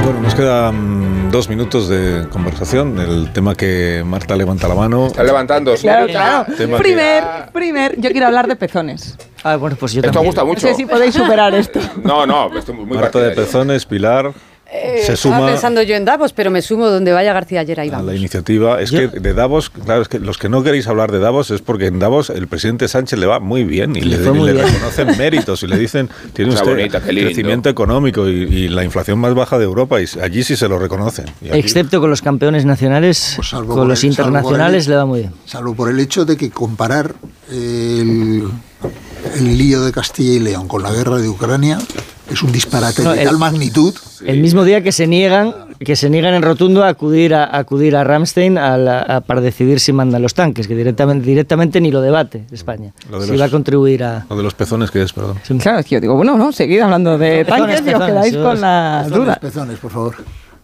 Bueno, nos quedan dos minutos de conversación. El tema que Marta levanta la mano. Está levantando. Claro, claro. Tema que- Primer, primer, yo quiero hablar de pezones. Ah, bueno, pues yo Esto también. gusta No mucho. sé si podéis superar esto. No, no, estoy muy Marta de. Pezones, Pilar, Eh, se estaba pensando yo en Davos, pero me sumo donde vaya García ayer ahí vamos. la iniciativa. Es que de Davos, claro, es que los que no queréis hablar de Davos es porque en Davos el presidente Sánchez le va muy bien y le, y reconocen méritos y le dicen, tiene Cosa usted bonita, crecimiento económico y, y la inflación más baja de Europa y allí sí se lo reconocen. Y aquí- Excepto con los campeones nacionales, Pues con los el- internacionales el- le va muy bien. Salvo por el hecho de que comparar el, el lío de Castilla y León con la guerra de Ucrania es un disparate No, de el- tal magnitud. El mismo día que se niegan, que se niegan en rotundo a acudir a, a acudir a Ramstein a la- a- para decidir si mandan los tanques, que directamente, directamente ni lo debate España. Lo de si los- va a contribuir a. Lo de los pezones que es, perdón. Claro, es que yo digo, bueno, no, seguid hablando de Pezones, tanques y os quedáis con la Pezones, duda. pezones, por favor.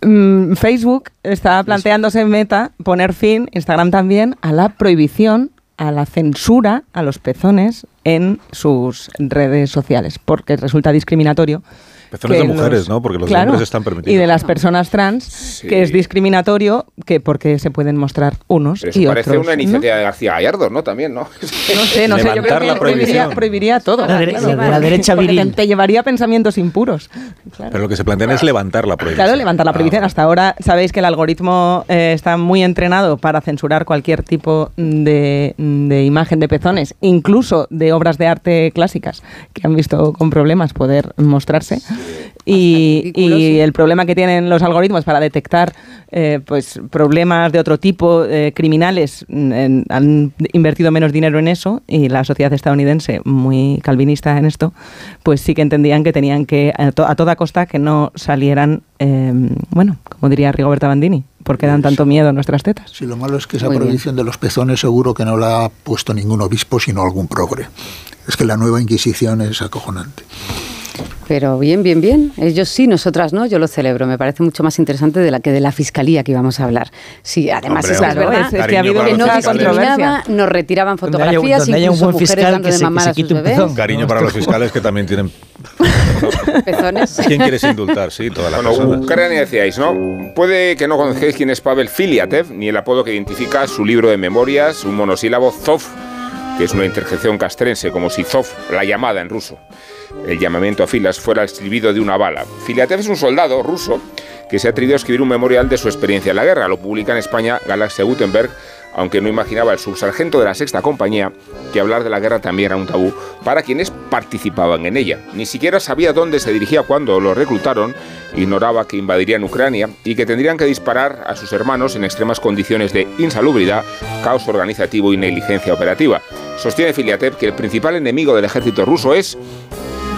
Mm, Facebook está planteándose en meta poner fin, Instagram también, a la prohibición, a la censura a los pezones en sus redes sociales, porque resulta discriminatorio. Pezones de mujeres, los- ¿no? Porque los Claro, hombres están permitidos. Y de las personas trans, que es discriminatorio, que porque se pueden mostrar unos Pero eso y parece otros. una ¿no? iniciativa de García Gallardo, ¿no? También, ¿no? No sé, no sé, yo creo Levantar que la prohibiría, prohibición. prohibiría todo. La dere- claro. la- derecha viril. Te, te llevaría a pensamientos impuros. Claro. Pero lo que se plantean es levantar la prohibición. Claro, levantar la Ah, prohibición. Hasta ahora sabéis que el algoritmo eh, está muy entrenado para censurar cualquier tipo de, de imagen de pezones, incluso de obras de arte clásicas que han visto con problemas poder mostrarse. Y, sí. el problema que tienen los algoritmos para detectar eh, pues problemas de otro tipo, eh, criminales, mm, en- han invertido menos dinero en eso y la sociedad estadounidense, muy calvinista en esto, pues sí que entendían que tenían que, a, to- a toda costa, que no salieran, eh, bueno, como diría Rigoberta Bandini, porque dan tanto miedo a nuestras tetas. Si lo malo es que esa Muy bien. prohibición de los pezones seguro que no la ha puesto ningún obispo, sino algún progre. Es que la nueva Inquisición es acojonante. Pero bien, bien, bien. Ellos sí, nosotras no. Yo lo celebro. Me parece mucho más interesante de la que de la fiscalía que íbamos a hablar. Sí, además Hombre, es, hombre, verdad es- es que ha habido que no discriminaba, nos retiraban Donde haya un- fotografías, donde haya un incluso buen mujeres fiscal dando que de se- mamar que se a sus un bebés. pezón. Cariño para los fiscales que también tienen. Pezones. ¿A quién quieres indultar? Sí, todas las Bueno, personas. Ucrania decíais, ¿no? Puede que no conozcáis quién es Pavel Filiatev, ni el apodo que identifica su libro de memorias, un monosílabo Zov, que es una interjección castrense, como si Zov, la llamada en ruso. El llamamiento a filas fuera el silbido de una bala. Filiatev es un soldado ruso que se ha atrevido a escribir un memorial de su experiencia en la guerra. Lo publica en España Galaxia Gutenberg, aunque no imaginaba el subsargento de la sexta compañía que hablar de la guerra también era un tabú para quienes participaban en ella. Ni siquiera sabía dónde se dirigía cuando lo reclutaron, ignoraba que invadirían Ucrania y que tendrían que disparar a sus hermanos en extremas condiciones de insalubridad, caos organizativo y negligencia operativa. Sostiene Filiatev que el principal enemigo del ejército ruso es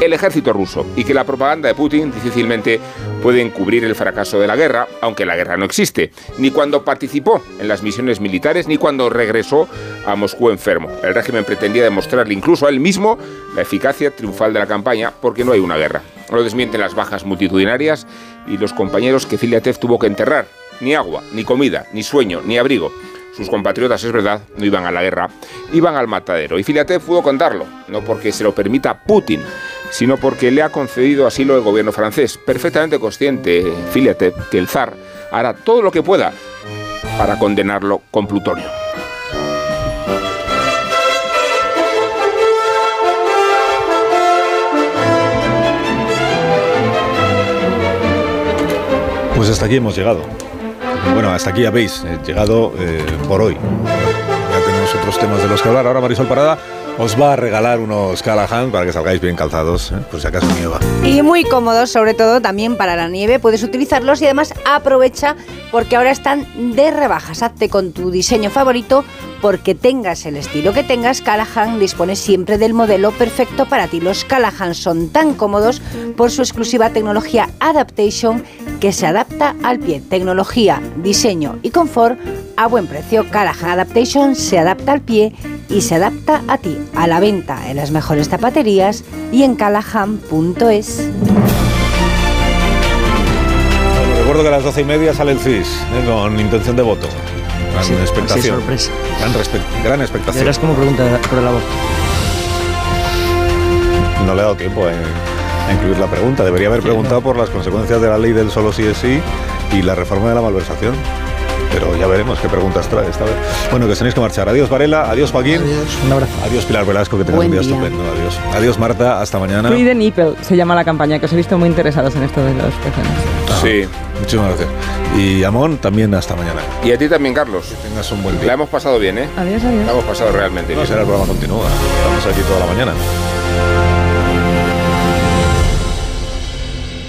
el ejército ruso y que la propaganda de Putin difícilmente puede encubrir el fracaso de la guerra, aunque la guerra no existe, ni cuando participó en las misiones militares ni cuando regresó a Moscú enfermo. El régimen pretendía demostrarle incluso a él mismo la eficacia triunfal de la campaña porque no hay una guerra. Lo desmienten las bajas multitudinarias y los compañeros que Filiatev tuvo que enterrar. Ni agua, ni comida, ni sueño, ni abrigo. Sus compatriotas, es verdad, no iban a la guerra, iban al matadero. Y Filatev pudo contarlo, no porque se lo permita Putin, sino porque le ha concedido asilo el gobierno francés, perfectamente consciente, Filatev, que el zar hará todo lo que pueda para condenarlo con plutonio. Pues hasta aquí hemos llegado. Bueno, hasta aquí habéis eh, llegado eh, por hoy. Otros temas de los que hablar. Ahora Marisol Parada os va a regalar unos Callahan para que salgáis bien calzados, ¿eh? por si acaso nieva. Y muy cómodos, sobre todo también para la nieve. Puedes utilizarlos y además aprovecha porque ahora están de rebajas. Hazte con tu diseño favorito porque tengas el estilo que tengas, Callahan dispone siempre del modelo perfecto para ti. Los Callahan son tan cómodos por su exclusiva tecnología Adaptation que se adapta al pie. Tecnología, diseño y confort a buen precio. Callahan Adaptation se adapta al pie y se adapta a ti. A la venta en las mejores zapaterías y en callahan.es. Recuerdo que a las doce y media sale el CIS ¿eh? con intención de voto. Gran Sí, expectación. sorpresa. Gran, expectación. Verás cómo pregunta por el aborto. No le he dado tiempo eh, a incluir la pregunta. Debería haber preguntado por las consecuencias de la ley del solo sí es sí y la reforma de la malversación. Pero ya veremos qué preguntas trae esta vez. Bueno, que os tenéis que marchar. Adiós Varela, adiós Joaquín. Un abrazo. Adiós Pilar Velasco, que tengas un día, día. estupendo. Adiós. Adiós Marta, hasta mañana. Free the nipple se llama la campaña, que os he visto muy interesados en esto de los pezones. Sí. Muchísimas gracias. Y Amón, también hasta mañana. Y a ti también, Carlos. Que tengas un buen día. La hemos pasado bien, ¿eh? Adiós, adiós. La hemos pasado realmente No bien. será el programa continúa. Estamos aquí toda la mañana.